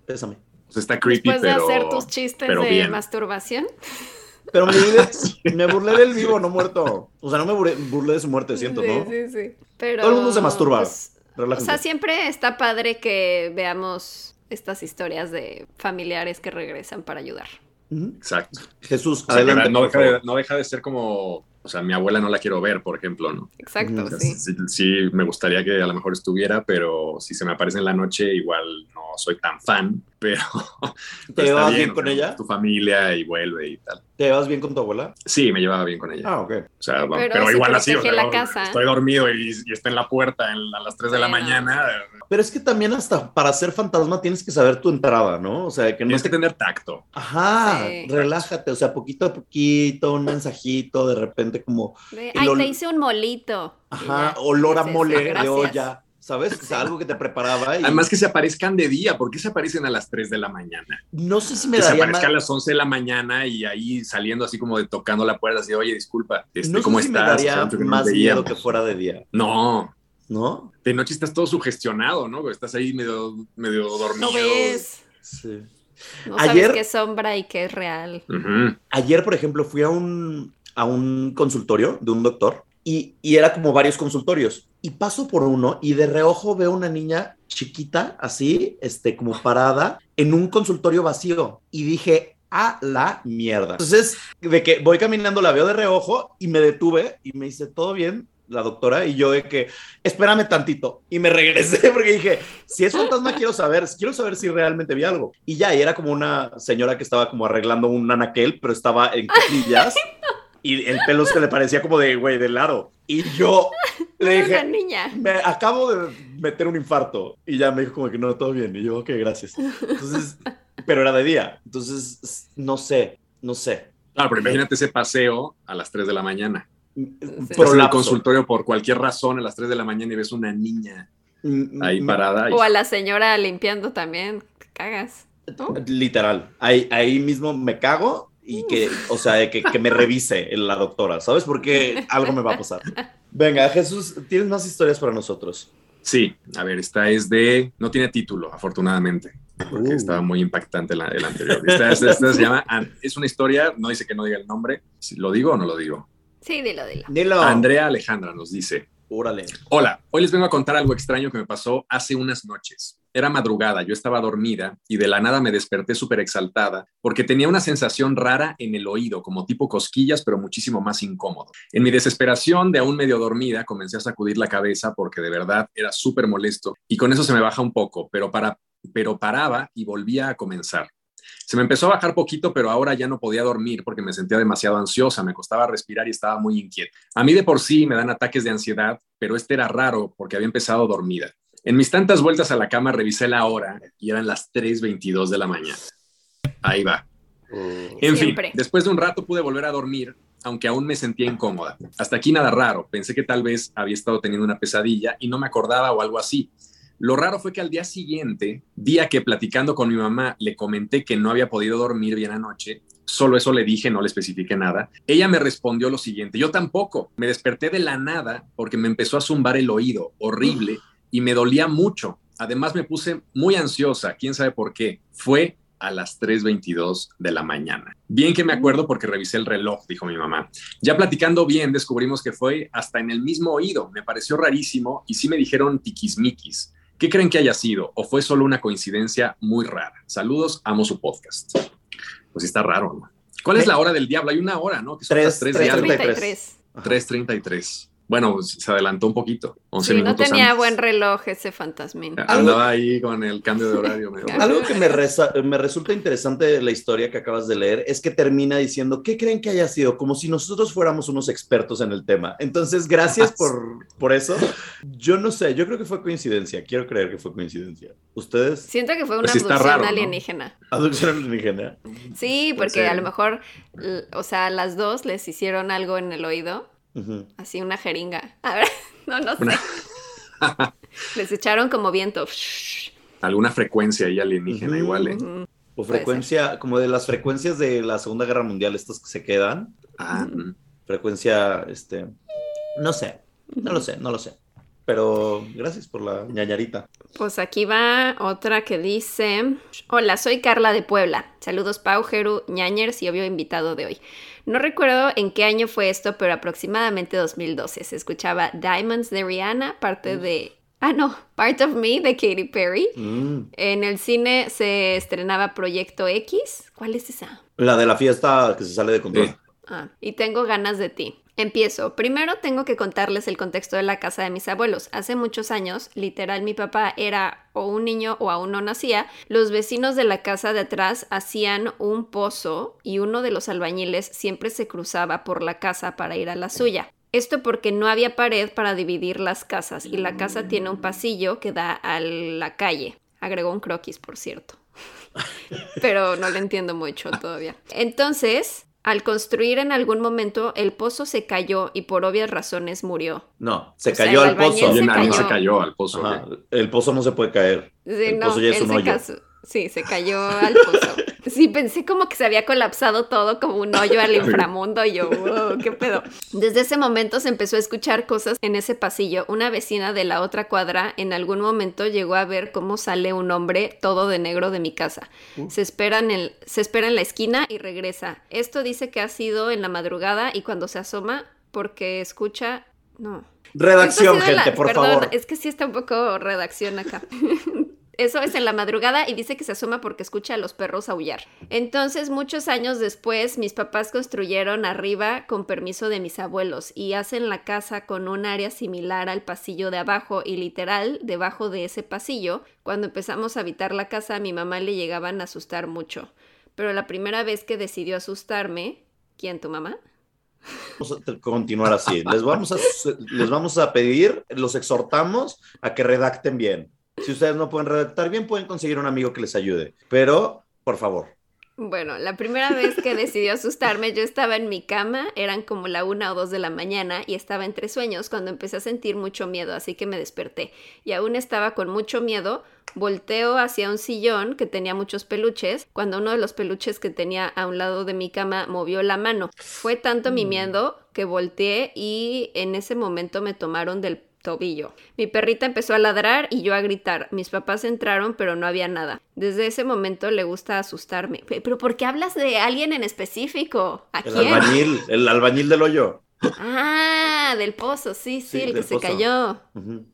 Pésame. Pues está creepy, Después de pero. hacer tus chistes pero de bien. masturbación. Pero me, burlé- me burlé del vivo, no muerto. O sea, no me burlé, burlé de su muerte, siento, sí, ¿no? sí, sí. Pero, Todo el mundo se masturba. pues, o sea, siempre está padre que veamos estas historias de familiares que regresan para ayudar. Exacto. Jesús, O sea, adelante. que no, deja de, no deja de ser como. O sea, mi abuela no la quiero ver, por ejemplo, ¿no? Exacto, O sea, sí. sí, sí, me gustaría que a lo mejor estuviera, pero si se me aparece en la noche, igual no soy tan fan, pero. ¿Te pero está llevabas bien con ella? Tu familia y vuelve y tal. ¿Te llevas bien con tu abuela? Sí, me llevaba bien con ella. Ah, ok. O sea, Pero igual así, o sea, la no, casa. estoy dormido y, y está en la puerta en- a las 3 de la mañana. Pero es que también hasta para ser fantasma tienes que saber tu entrada, ¿no? O sea, que no Tienes te... que tener tacto. Ajá, Sí. relájate, o sea, poquito a poquito, un mensajito, de repente como, De, Ay, lo- te hice un molito. Ajá, olor a mole de "Gracias". olla, ¿sabes? O sea, algo que te preparaba y Además que se aparezcan de día. ¿Por qué se aparecen a las 3 de la mañana? no sé si me que se aparezca a las 11 de la mañana y ahí saliendo así como de tocando la puerta, así, oye, disculpa, este, No sé ¿cómo si me estás? daría mucho que más miedo fuera de día, No, ¿no? de noche estás todo sugestionado, ¿no? Estás ahí medio, medio dormido. No ves. Sí. No Ayer- sabes qué es sombra y qué es real. Ayer, por ejemplo, fui a un, a un consultorio de un doctor y, y era como varios consultorios. Y paso por uno y de reojo veo una niña chiquita, así, este, como parada, en un consultorio vacío. Y dije, a la mierda. Entonces, de que voy caminando, la veo de reojo y me detuve y me dice, ¿todo bien? La doctora y yo de que, espérame tantito. Y me regresé porque dije, si es fantasma, quiero saber, quiero saber si realmente vi algo. Y ya, era como una señora que estaba como arreglando un anaquel, pero estaba en cuclillas. Y el pelo se le parecía como de, güey, de lado. Y yo le Era una dije, niña. me acabo de meter un infarto. Y ya me dijo como que no, todo bien. Y yo, ok, gracias. Entonces, pero era de día. Entonces, no sé, no sé. Claro, pero imagínate ese paseo a las 3 de la mañana. Estás en el consultorio por cualquier razón a las 3 de la mañana y ves una niña Mm, ahí mm, parada. y- O a la señora limpiando también. Cagas. ¿no? Literal. Ahí, ahí mismo me cago y que, o sea, que, que me revise la doctora, ¿sabes? Porque algo me va a pasar. Venga, Jesús, ¿tienes más historias para nosotros? Sí, a ver, esta es de. No tiene título, afortunadamente, porque Uh. estaba muy impactante la, el anterior. Esta, esta- esta se llama. An- Es una historia, no dice que no diga el nombre. ¿Lo digo o no lo digo? Sí, dilo, dilo. Dilo. Andrea Alejandra nos dice: Órale. Hola, hoy les vengo a contar algo extraño que me pasó hace unas noches. Era madrugada, yo estaba dormida y de la nada me desperté súper exaltada porque tenía una sensación rara en el oído, como tipo cosquillas, pero muchísimo más incómodo. En mi desesperación de aún medio dormida, comencé a sacudir la cabeza porque de verdad era súper molesto y con eso se me baja un poco, pero, para, pero paraba y volvía a comenzar. Se me empezó a bajar poquito, pero ahora ya no podía dormir porque me sentía demasiado ansiosa, me costaba respirar y estaba muy inquieta. A mí de por sí me dan ataques de ansiedad, pero este era raro porque había empezado dormida. En mis tantas vueltas a la cama revisé la hora y eran las 3.22 de la mañana. Ahí va. En Siempre. fin, después de un rato pude volver a dormir, aunque aún me sentía incómoda. Hasta aquí nada raro. Pensé que tal vez había estado teniendo una pesadilla y no me acordaba o algo así. Lo raro fue que al día siguiente, día que platicando con mi mamá le comenté que no había podido dormir bien anoche, solo eso le dije, no le especifiqué nada, ella me respondió lo siguiente, yo tampoco, me desperté de la nada porque me empezó a zumbar el oído, horrible, y me dolía mucho. Además me puse muy ansiosa, quién sabe por qué. Fue a las 3.22 de la mañana. Bien que me acuerdo porque revisé el reloj, dijo mi mamá. Ya platicando bien, descubrimos que fue hasta en el mismo oído. Me pareció rarísimo y sí me dijeron tiquismiquis. ¿Qué creen que haya sido? ¿O fue solo una coincidencia muy rara? Saludos, amo su podcast. Pues sí está raro, ¿no? ¿Cuál es la hora del diablo? Hay una hora, ¿no? Que son las tres tres, de algo. 33. 3.33. Bueno, pues, se adelantó un poquito. 11 Sí, no tenía antes. buen reloj ese fantasmín. Andaba ahí con el cambio de horario. Algo que me, reza- me resulta interesante de la historia que acabas de leer es que termina diciendo, ¿qué creen que haya sido? Como si nosotros fuéramos unos expertos en el tema. Entonces, gracias por, por eso. Yo no sé, yo creo que fue coincidencia. Quiero creer que fue coincidencia. ¿Ustedes? Siento que fue una Pues abducción raro, ¿no? alienígena. ¿Adopción alienígena? Sí, porque a lo mejor, o sea, las dos les hicieron algo en el oído, Así una jeringa. A ver, no, no sé. Una- Les echaron como viento. Alguna frecuencia ahí alienígena, igual, ¿eh? O frecuencia, como de las frecuencias de la Segunda Guerra Mundial, estas que se quedan. Ah, mm. Frecuencia, este, no sé, no lo sé, no lo sé. Pero gracias por la ñañarita. Pues aquí va otra que dice: Hola, soy Carla de Puebla. Saludos, Pau, Jeru, ñañers y obvio invitado de hoy. No recuerdo en qué año fue esto, pero aproximadamente 2012. Se escuchaba Diamonds de Rihanna, parte de. Ah, no, Part of Me de Katy Perry. Mm. En el cine se estrenaba Proyecto X. ¿Cuál es esa? La de la fiesta que se sale de control. Sí. Ah, y tengo ganas de ti. Empiezo. Primero tengo que contarles el contexto de la casa de mis abuelos. Hace muchos años, literal, mi papá era o un niño o aún no nacía. Los vecinos de la casa de atrás hacían un pozo y uno de los albañiles siempre se cruzaba por la casa para ir a la suya. Esto porque no había pared para dividir las casas y la casa tiene un pasillo que da a la calle. Agregó un croquis, por cierto. Pero no le entiendo mucho todavía. Entonces, al construir en algún momento, el pozo se cayó y por obvias razones murió. No, se O sea, cayó el al pozo. se cayó. se cayó al pozo. Ajá. El pozo no se puede caer. Sí, El no, pozo ya es un se hoyo. Sí, se cayó al pozo. Sí, pensé como que se había colapsado todo como un hoyo al inframundo y yo, wow, qué pedo. Desde ese momento se empezó a escuchar cosas en ese pasillo. Una vecina de la otra cuadra en algún momento llegó a ver cómo sale un hombre todo de negro de mi casa. Se, espera en el, se espera en la esquina y regresa. Esto dice que ha sido en la madrugada y cuando se asoma porque escucha... No, Redacción, gente, la- por perdón, favor. Es que sí está un poco redacción acá. Eso es en la madrugada y dice que se asoma porque escucha a los perros aullar. Entonces, muchos años después, mis papás construyeron arriba con permiso de mis abuelos y hacen la casa con un área similar al pasillo de abajo y literal, debajo de ese pasillo, cuando empezamos a habitar la casa, a mi mamá le llegaban a asustar mucho. Pero la primera vez que decidió asustarme, ¿quién tu mamá? Vamos a continuar así. Les vamos a, les vamos a pedir, los exhortamos a que redacten bien. Si ustedes no pueden redactar bien, pueden conseguir un amigo que les ayude. Pero, por favor. Bueno, la primera vez que decidió asustarme, yo estaba en mi cama, eran como la una o dos de la mañana y estaba entre sueños cuando empecé a sentir mucho miedo, así que me desperté. Y aún estaba con mucho miedo, volteo hacia un sillón que tenía muchos peluches, cuando uno de los peluches que tenía a un lado de mi cama movió la mano. Fue tanto mi miedo que volteé y en ese momento me tomaron del tobillo. Mi perrita empezó a ladrar y yo a gritar. Mis papás entraron, pero no había nada. Desde ese momento le gusta asustarme. Pe- ¿Pero por qué hablas de alguien en específico? ¿A El quién? albañil, el albañil del hoyo. Ah, del pozo, sí, sí, Sí, el que se pozo. cayó.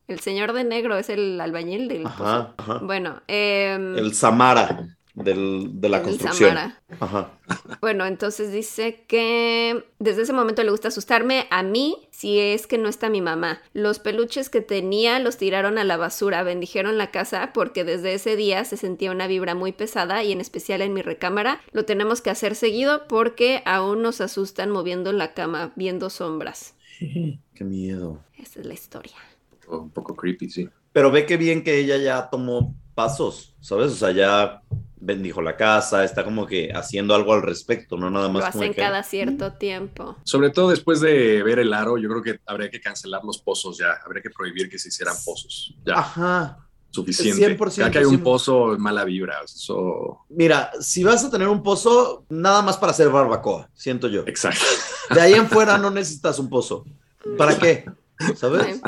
El señor de negro es el albañil del pozo. Ajá, ajá. Bueno, em, El Samara del, de la el construcción. Samara. Ajá. Bueno, entonces dice que desde ese momento le gusta asustarme a mí si es que no está mi mamá. Los peluches que tenía los tiraron a la basura, bendijeron la casa porque desde ese día se sentía una vibra muy pesada y en especial en mi recámara. Lo tenemos que hacer seguido porque aún nos asustan moviendo la cama, viendo sombras. Qué miedo. Esa es la historia. Un poco creepy, sí. Pero ve que bien que ella ya tomó pasos, ¿sabes? O sea, ya bendijo la casa, está como que haciendo algo al respecto, no nada Lo más como hacen que... cada cierto tiempo. Sobre todo después de ver el aro, yo creo que habría que cancelar los pozos ya. Habría que prohibir que se hicieran pozos. Ya, Ajá. suficiente. 100%, Cada que hay un sí. pozo, mala vibra. Eso. Mira, si vas a tener un pozo, nada más para hacer barbacoa, siento yo. Exacto. De ahí en fuera no necesitas un pozo. ¿Para qué? ¿Sabes?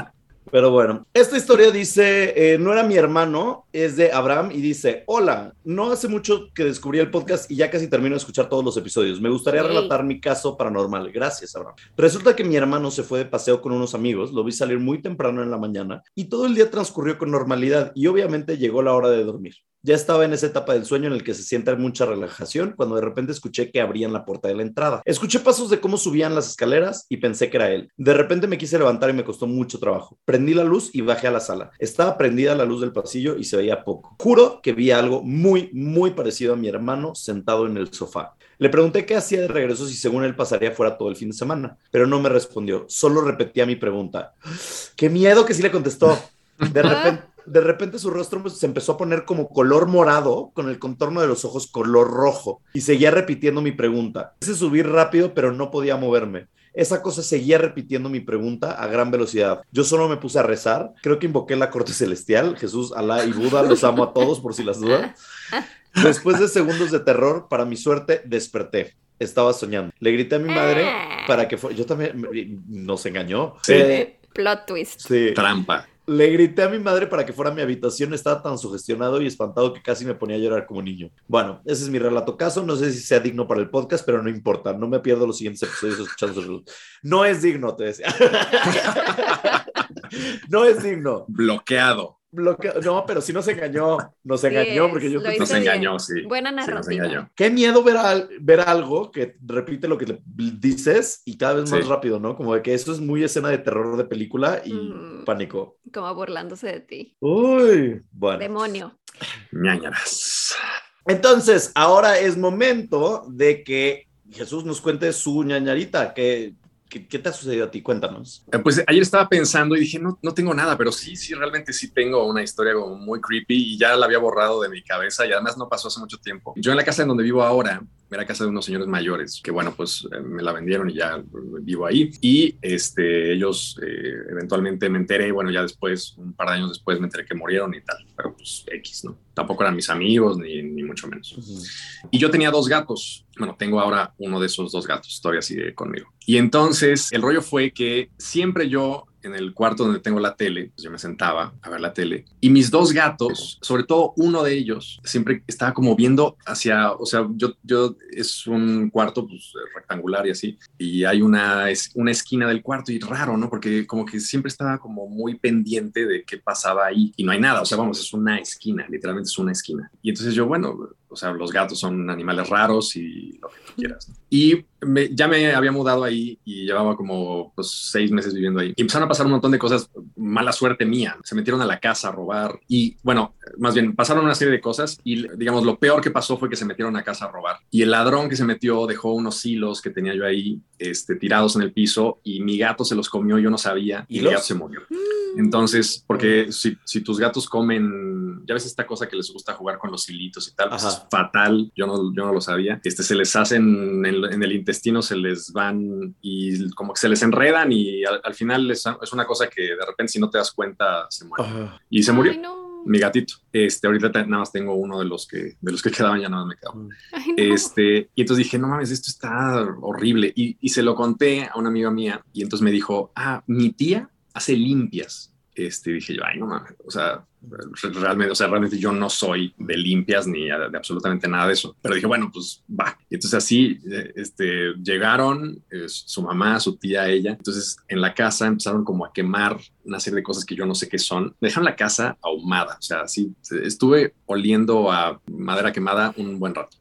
Pero bueno, esta historia dice, eh, no era mi hermano, es de Abraham y dice, hola, no hace mucho que descubrí el podcast y ya casi termino de escuchar todos los episodios. Me gustaría relatar mi caso paranormal. Gracias, Abraham. Resulta que mi hermano se fue de paseo con unos amigos, lo vi salir muy temprano en la mañana y todo el día transcurrió con normalidad y obviamente llegó la hora de dormir. Ya estaba en esa etapa del sueño en el que se siente mucha relajación cuando de repente escuché que abrían la puerta de la entrada. Escuché pasos de cómo subían las escaleras y pensé que era él. De repente me quise levantar y me costó mucho trabajo. Prendí la luz y bajé a la sala. Estaba prendida la luz del pasillo y se veía poco. Juro que vi algo muy, muy parecido a mi hermano sentado en el sofá. Le pregunté qué hacía de regreso si según él pasaría fuera todo el fin de semana, pero no me respondió. Solo repetía mi pregunta. ¡Qué miedo que sí le contestó! De repente, de repente su rostro pues, se empezó a poner como color morado, con el contorno de los ojos color rojo, y seguía repitiendo mi pregunta. Quise subir rápido, pero no podía moverme. Esa cosa seguía repitiendo mi pregunta a gran velocidad. Yo solo me puse a rezar. Creo que invoqué la corte celestial. Jesús, Alá y Buda, los amo a todos por si las dudas. Después de segundos de terror, para mi suerte, desperté. Estaba soñando. Le grité a mi madre para que fue. Yo también nos engañó. Sí. Eh, Plot twist. sí. Trampa. Le grité a mi madre para que fuera a mi habitación. Estaba tan sugestionado y espantado que casi me ponía a llorar como niño. Bueno, ese es mi relato caso. No sé si sea digno para el podcast, pero no importa. No me pierdo los siguientes episodios escuchando. No es digno, te decía. no es digno. Bloqueado. No, pero sí nos engañó. Nos engañó es, porque yo creo que- Nos engañó, sí. Buena Sí, nos narrativa. engañó. Qué miedo ver, al- ver algo que repite lo que le dices y cada vez más Sí. rápido, ¿no? Como de que eso es muy escena de terror de película y Ujú. pánico. Como burlándose de ti. Uy, bueno. Demonio. Ñañaras. Entonces, ahora es momento de que Jesús nos cuente su ñañarita. ¿Qué, qué, qué te ha sucedido a ti? Cuéntanos. Eh, Pues ayer estaba pensando y dije, no, no tengo nada, pero sí, sí, realmente sí tengo una historia como muy creepy y ya la había borrado de mi cabeza y además no pasó hace mucho tiempo. Yo en la casa en donde vivo ahora, era casa de unos señores mayores que, bueno, pues eh, me la vendieron y ya vivo ahí. Y este, ellos eh, eventualmente me enteré, bueno, ya después, un par de años después, me enteré que murieron y tal, pero pues X, ¿no? Tampoco eran mis amigos ni, ni mucho menos. Y yo tenía dos gatos. Bueno, tengo ahora uno de esos dos gatos, todavía sigue conmigo. Y entonces el rollo fue que siempre yo en el cuarto donde tengo la tele, pues yo me sentaba a ver la tele y mis dos gatos, sobre todo uno de ellos, siempre estaba como viendo hacia, o sea, yo, yo es un cuarto pues, rectangular y así, y hay una, es, una esquina del cuarto y raro, ¿no? Porque como que siempre estaba como muy pendiente de qué pasaba ahí y no hay nada, o sea, vamos, es una esquina, literalmente es una esquina. Y entonces yo, bueno, o sea, los gatos son animales raros y lo que tú quieras. ¿no? Y me- ya me había mudado ahí y llevaba como pues, seis meses viviendo ahí. Y empezaron a pasar un montón de cosas, mala suerte mía. Se metieron a la casa a robar y, bueno, más bien pasaron una serie de cosas y, digamos, lo peor que pasó fue que se metieron a casa a robar. Y el ladrón que se metió dejó unos hilos que tenía yo ahí este, tirados en el piso y mi gato se los comió, yo no sabía, y mi ¿Hilos? gato se murió. Entonces, porque si, si tus gatos comen, ya ves esta cosa que les gusta jugar con los hilitos y tal, pues. Es fatal, yo no, yo no lo sabía. Este, se les hacen en, el- en el intestino, se les van y como que se les enredan y al, al final es, es una cosa que de repente si no te das cuenta se muere. Y se murió. Ay, no. Mi gatito. Este, ahorita nada más tengo uno de los que, de los que quedaban, ya nada más me quedaba. Ay, no. Este, y entonces dije, no mames, esto está horrible. Y, y se lo conté a una amiga mía y entonces me dijo, ah, mi tía hace limpias. Este, dije yo, ay, no mames, o sea, realmente, o sea, realmente yo no soy de limpias ni de absolutamente nada de eso. Pero dije, bueno, pues va. Y entonces así, eh, este, llegaron eh, su mamá, su tía, ella. Entonces en la casa empezaron como a quemar una serie de cosas que yo no sé qué son. Dejan la casa ahumada, o sea, así estuve oliendo a madera quemada un buen rato.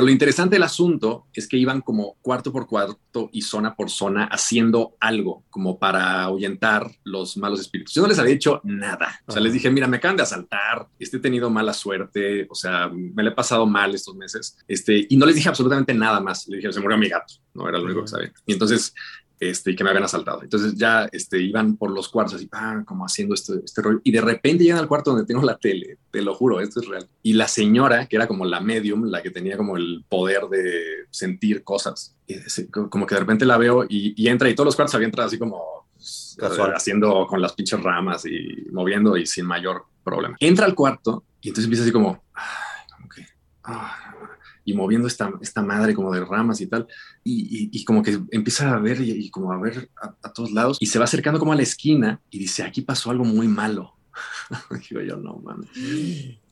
Pero lo interesante del asunto es que iban como cuarto por cuarto y zona por zona haciendo algo como para ahuyentar los malos espíritus. Yo no les había dicho nada. O sea, les dije, mira, me acaban de asaltar, este, he tenido mala suerte, o sea, me le he pasado mal estos meses. Este, y no les dije absolutamente nada más. Le dije, se murió mi gato, no era lo único que sabía. Y entonces este, y que me habían asaltado. Entonces ya este, iban por los cuartos así, como haciendo este, este rollo. Y de repente llegan al cuarto donde tengo la tele, te lo juro, esto es real. Y la señora, que era como la medium, la que tenía como el poder de sentir cosas, como que de repente la veo y, entra y todos los cuartos había entrado así como Casual. haciendo con las pinches ramas y moviendo y sin mayor problema. Entra al cuarto y entonces empieza así como, como que, y moviendo esta, esta madre como de ramas y tal, y, como que empieza a ver y, como a ver a, todos lados, y se va acercando como a la esquina y dice, aquí pasó algo muy malo. Yo, no mames.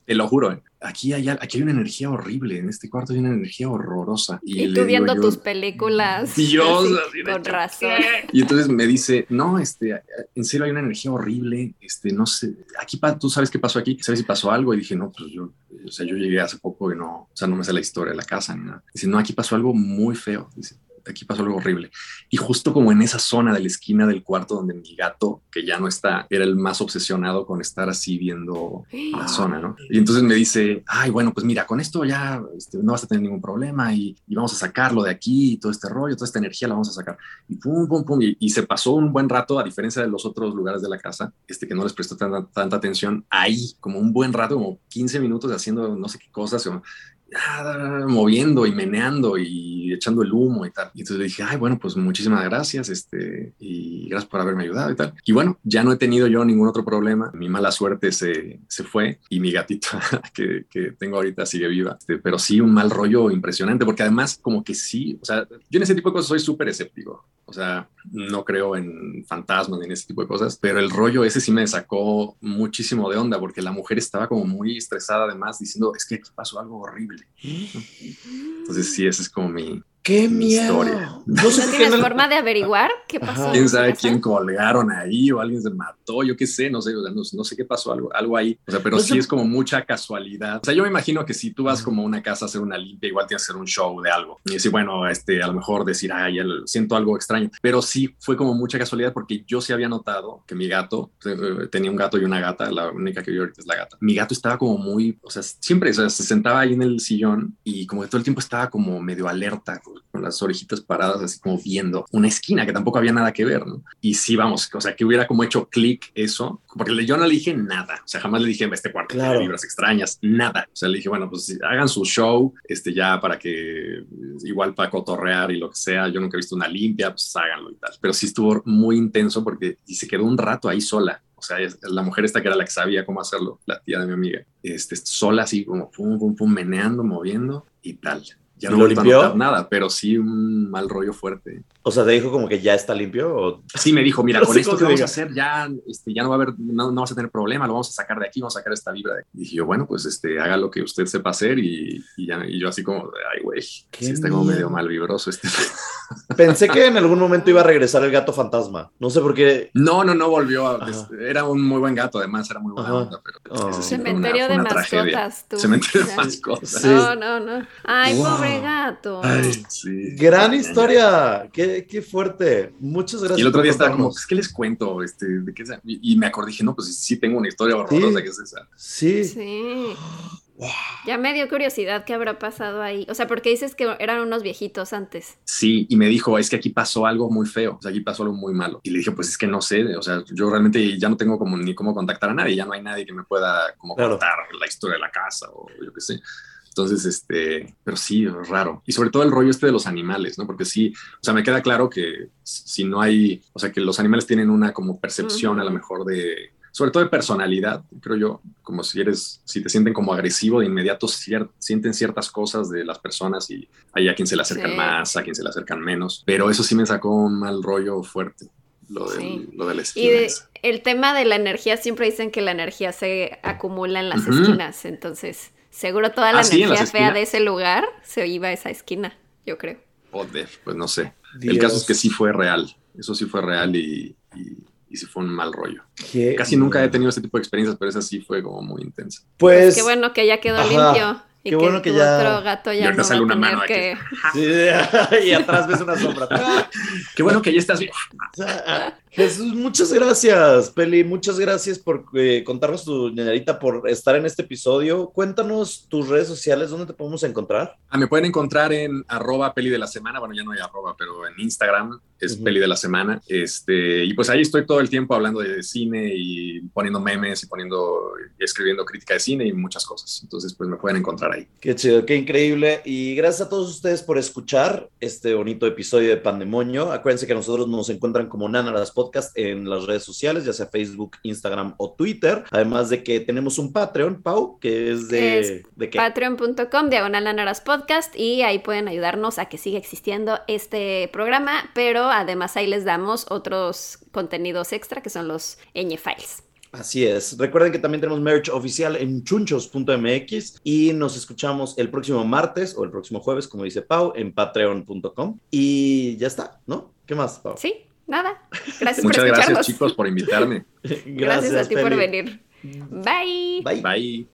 Te lo juro, aquí, hay, aquí hay una energía horrible, en este cuarto hay una energía horrorosa. Y, tú viendo tus películas. Dios, con razón. Y entonces me dice, no, este, en serio hay una energía horrible, este, no sé, aquí tú sabes qué pasó aquí, sabes si pasó algo, y dije, no, pues yo, o sea, yo llegué hace poco y no, o sea, no me sé la historia de la casa ni nada. Dice, no, aquí pasó algo muy feo, dice aquí pasó algo horrible. Y justo como en esa zona de la esquina del cuarto donde mi gato, que ya no está, era el más obsesionado con estar así viendo la zona, ¿no? Y entonces me dice, ay, bueno, pues mira, con esto ya este, no vas a tener ningún problema y, vamos a sacarlo de aquí y todo este rollo, toda esta energía la vamos a sacar. Y pum, pum, pum. Y, se pasó un buen rato, a diferencia de los otros lugares de la casa, este que no les prestó tanta, tanta atención, ahí, como un buen rato, como 15 minutos haciendo no sé qué cosas, moviendo y meneando y echando el humo y tal. Y entonces dije, ay, bueno, pues muchísimas gracias, este, y gracias por haberme ayudado y tal. Y bueno, ya no he tenido yo ningún otro problema. Mi mala suerte se, se fue y mi gatita que, que, tengo ahorita sigue viva. Este, pero sí, un mal rollo impresionante, porque además, como que sí, o sea, yo en ese tipo de cosas soy súper escéptico. O sea, no creo en fantasmas ni en ese tipo de cosas, pero el rollo ese sí me sacó muchísimo de onda, porque la mujer estaba como muy estresada, además, diciendo, es que aquí pasó algo horrible entonces sí, esa es como mi, ¡Qué miedo! ¿No, tienes forma de averiguar qué pasó? ¿Quién sabe quién colgaron ahí o alguien se mató? Yo qué sé, no sé, no, sé qué pasó, algo, algo ahí. O sea, pero sí es como mucha casualidad. O sea, yo me imagino que si tú vas como a una casa a hacer una limpia, igual tienes que hacer un show de algo. Y decir, bueno, este, a lo mejor decir, ay, siento algo extraño. Pero sí fue como mucha casualidad porque yo sí había notado que mi gato, eh, tenía un gato y una gata, la única que yo ahorita es la gata. Mi gato estaba como muy, o sea, siempre, o sea, se sentaba ahí en el sillón y como que todo el tiempo estaba como medio alerta, con las orejitas paradas, así como viendo una esquina que tampoco había nada que ver, ¿no? Y sí, vamos, o sea, que hubiera como hecho clic eso, porque yo no le dije nada, o sea, jamás le dije, este cuarto claro. tiene vibras extrañas, nada. O sea, le dije, bueno, pues hagan su show, este, ya para que, igual para cotorrear y lo que sea, yo nunca he visto una limpia, pues háganlo y tal. Pero sí estuvo muy intenso porque y se quedó un rato ahí sola. O sea, la mujer esta que era la que sabía cómo hacerlo, la tía de mi amiga, este, sola así como pum, pum, pum, meneando, moviendo y tal. Ya no lo limpió? nada, pero sí un mal rollo fuerte. O sea, te dijo como que ya está limpio. ¿o? Sí, me dijo, mira, con esto que vamos a hacer ya, este, ya no va a haber, no, no, vas a tener problema, lo vamos a sacar de aquí, vamos a sacar esta vibra. De aquí. Y dije yo, bueno, pues este, haga lo que usted sepa hacer y, y, ya, y yo así como, ay, güey, sí está como medio mal vibroso este. Pensé que en algún momento iba a regresar el gato fantasma. No sé por qué. No, no, no volvió. A, era un muy buen gato, además, era muy buena onda, pero oh. Cementerio de mascotas, tú. Cementerio de mascotas. No, no, no. Ay, pobre gato. Ay, sí. Gran historia. Qué, qué, fuerte. Muchas gracias. Y el otro día estaba como, ¿qué les cuento? Este, ¿de qué y, me acordé, dije, no, pues sí tengo una historia horrorosa que es esa. Sí. Sí. Ya me dio curiosidad qué habrá pasado ahí. O sea, porque dices que eran unos viejitos antes. Sí, y me dijo, es que aquí pasó algo muy feo, o sea, aquí pasó algo muy malo. Y le dije, pues es que no sé, o sea, yo realmente ya no tengo como ni cómo contactar a nadie, ya no hay nadie que me pueda como contar la historia de la casa o yo qué sé. Entonces, este, pero sí, raro. Y sobre todo el rollo este de los animales, ¿no? Porque sí, o sea, me queda claro que si no hay, o sea, que los animales tienen una como percepción a lo mejor de, sobre todo de personalidad, creo yo, como si eres, si te sienten como agresivo de inmediato, sienten ciertas cosas de las personas y hay a quien se le acercan más, a quien se le acercan menos, pero eso sí me sacó un mal rollo fuerte. lo del, Sí. lo de la Y esquina. de- el tema de la energía, siempre dicen que la energía se acumula en las esquinas, entonces seguro toda la Ah, sí, en energía fea de ese lugar se iba a esa esquina, yo creo. Joder, pues no sé. Dios. El caso es que sí fue real. Eso sí fue real y, y, y sí fue un mal rollo. Qué Casi nunca he tenido este tipo de experiencias, pero esa sí fue como muy intensa. Pues. Qué bueno que ya quedó ajá. limpio. Y Qué que, bueno que ya- otro gato Y ya ahorita no va sale a una tener mano aquí. que... Sí, y atrás ves una sombra. Qué bueno que ya estás bien. Jesús, muchas gracias, Peli. Muchas gracias por eh, contarnos tu ñañarita, por estar en este episodio. Cuéntanos tus redes sociales, ¿dónde te podemos encontrar? Ah, me pueden encontrar en arroba peli de la semana. Bueno, ya no hay arroba, pero en Instagram es Ujú. peli de la semana. Este, y pues ahí estoy todo el tiempo hablando de cine y poniendo memes y poniendo y escribiendo crítica de cine y muchas cosas. Entonces, pues me pueden encontrar ahí. Qué chido, qué increíble. Y gracias a todos ustedes por escuchar este bonito episodio de Pandemonio. Acuérdense que nosotros nos encuentran como Nanaras Podcast en las redes sociales, ya sea Facebook, Instagram o Twitter. Además de que tenemos un Patreon, Pau, que es de, ¿de? Patreon.com, diagonal Anaras Podcast, y ahí pueden ayudarnos a que siga existiendo este programa, pero además ahí les damos otros contenidos extra que son los ñ files. Así es. Recuerden que también tenemos merch oficial en chunchos.mx y nos escuchamos el próximo martes o el próximo jueves, como dice Pau, en patreon.com. Y ya está, ¿no? ¿Qué más, Pau? Sí, nada. Gracias Muchas por escucharnos. gracias, chicos, por invitarme. Gracias, a ti por venir. Bye. Bye. Bye.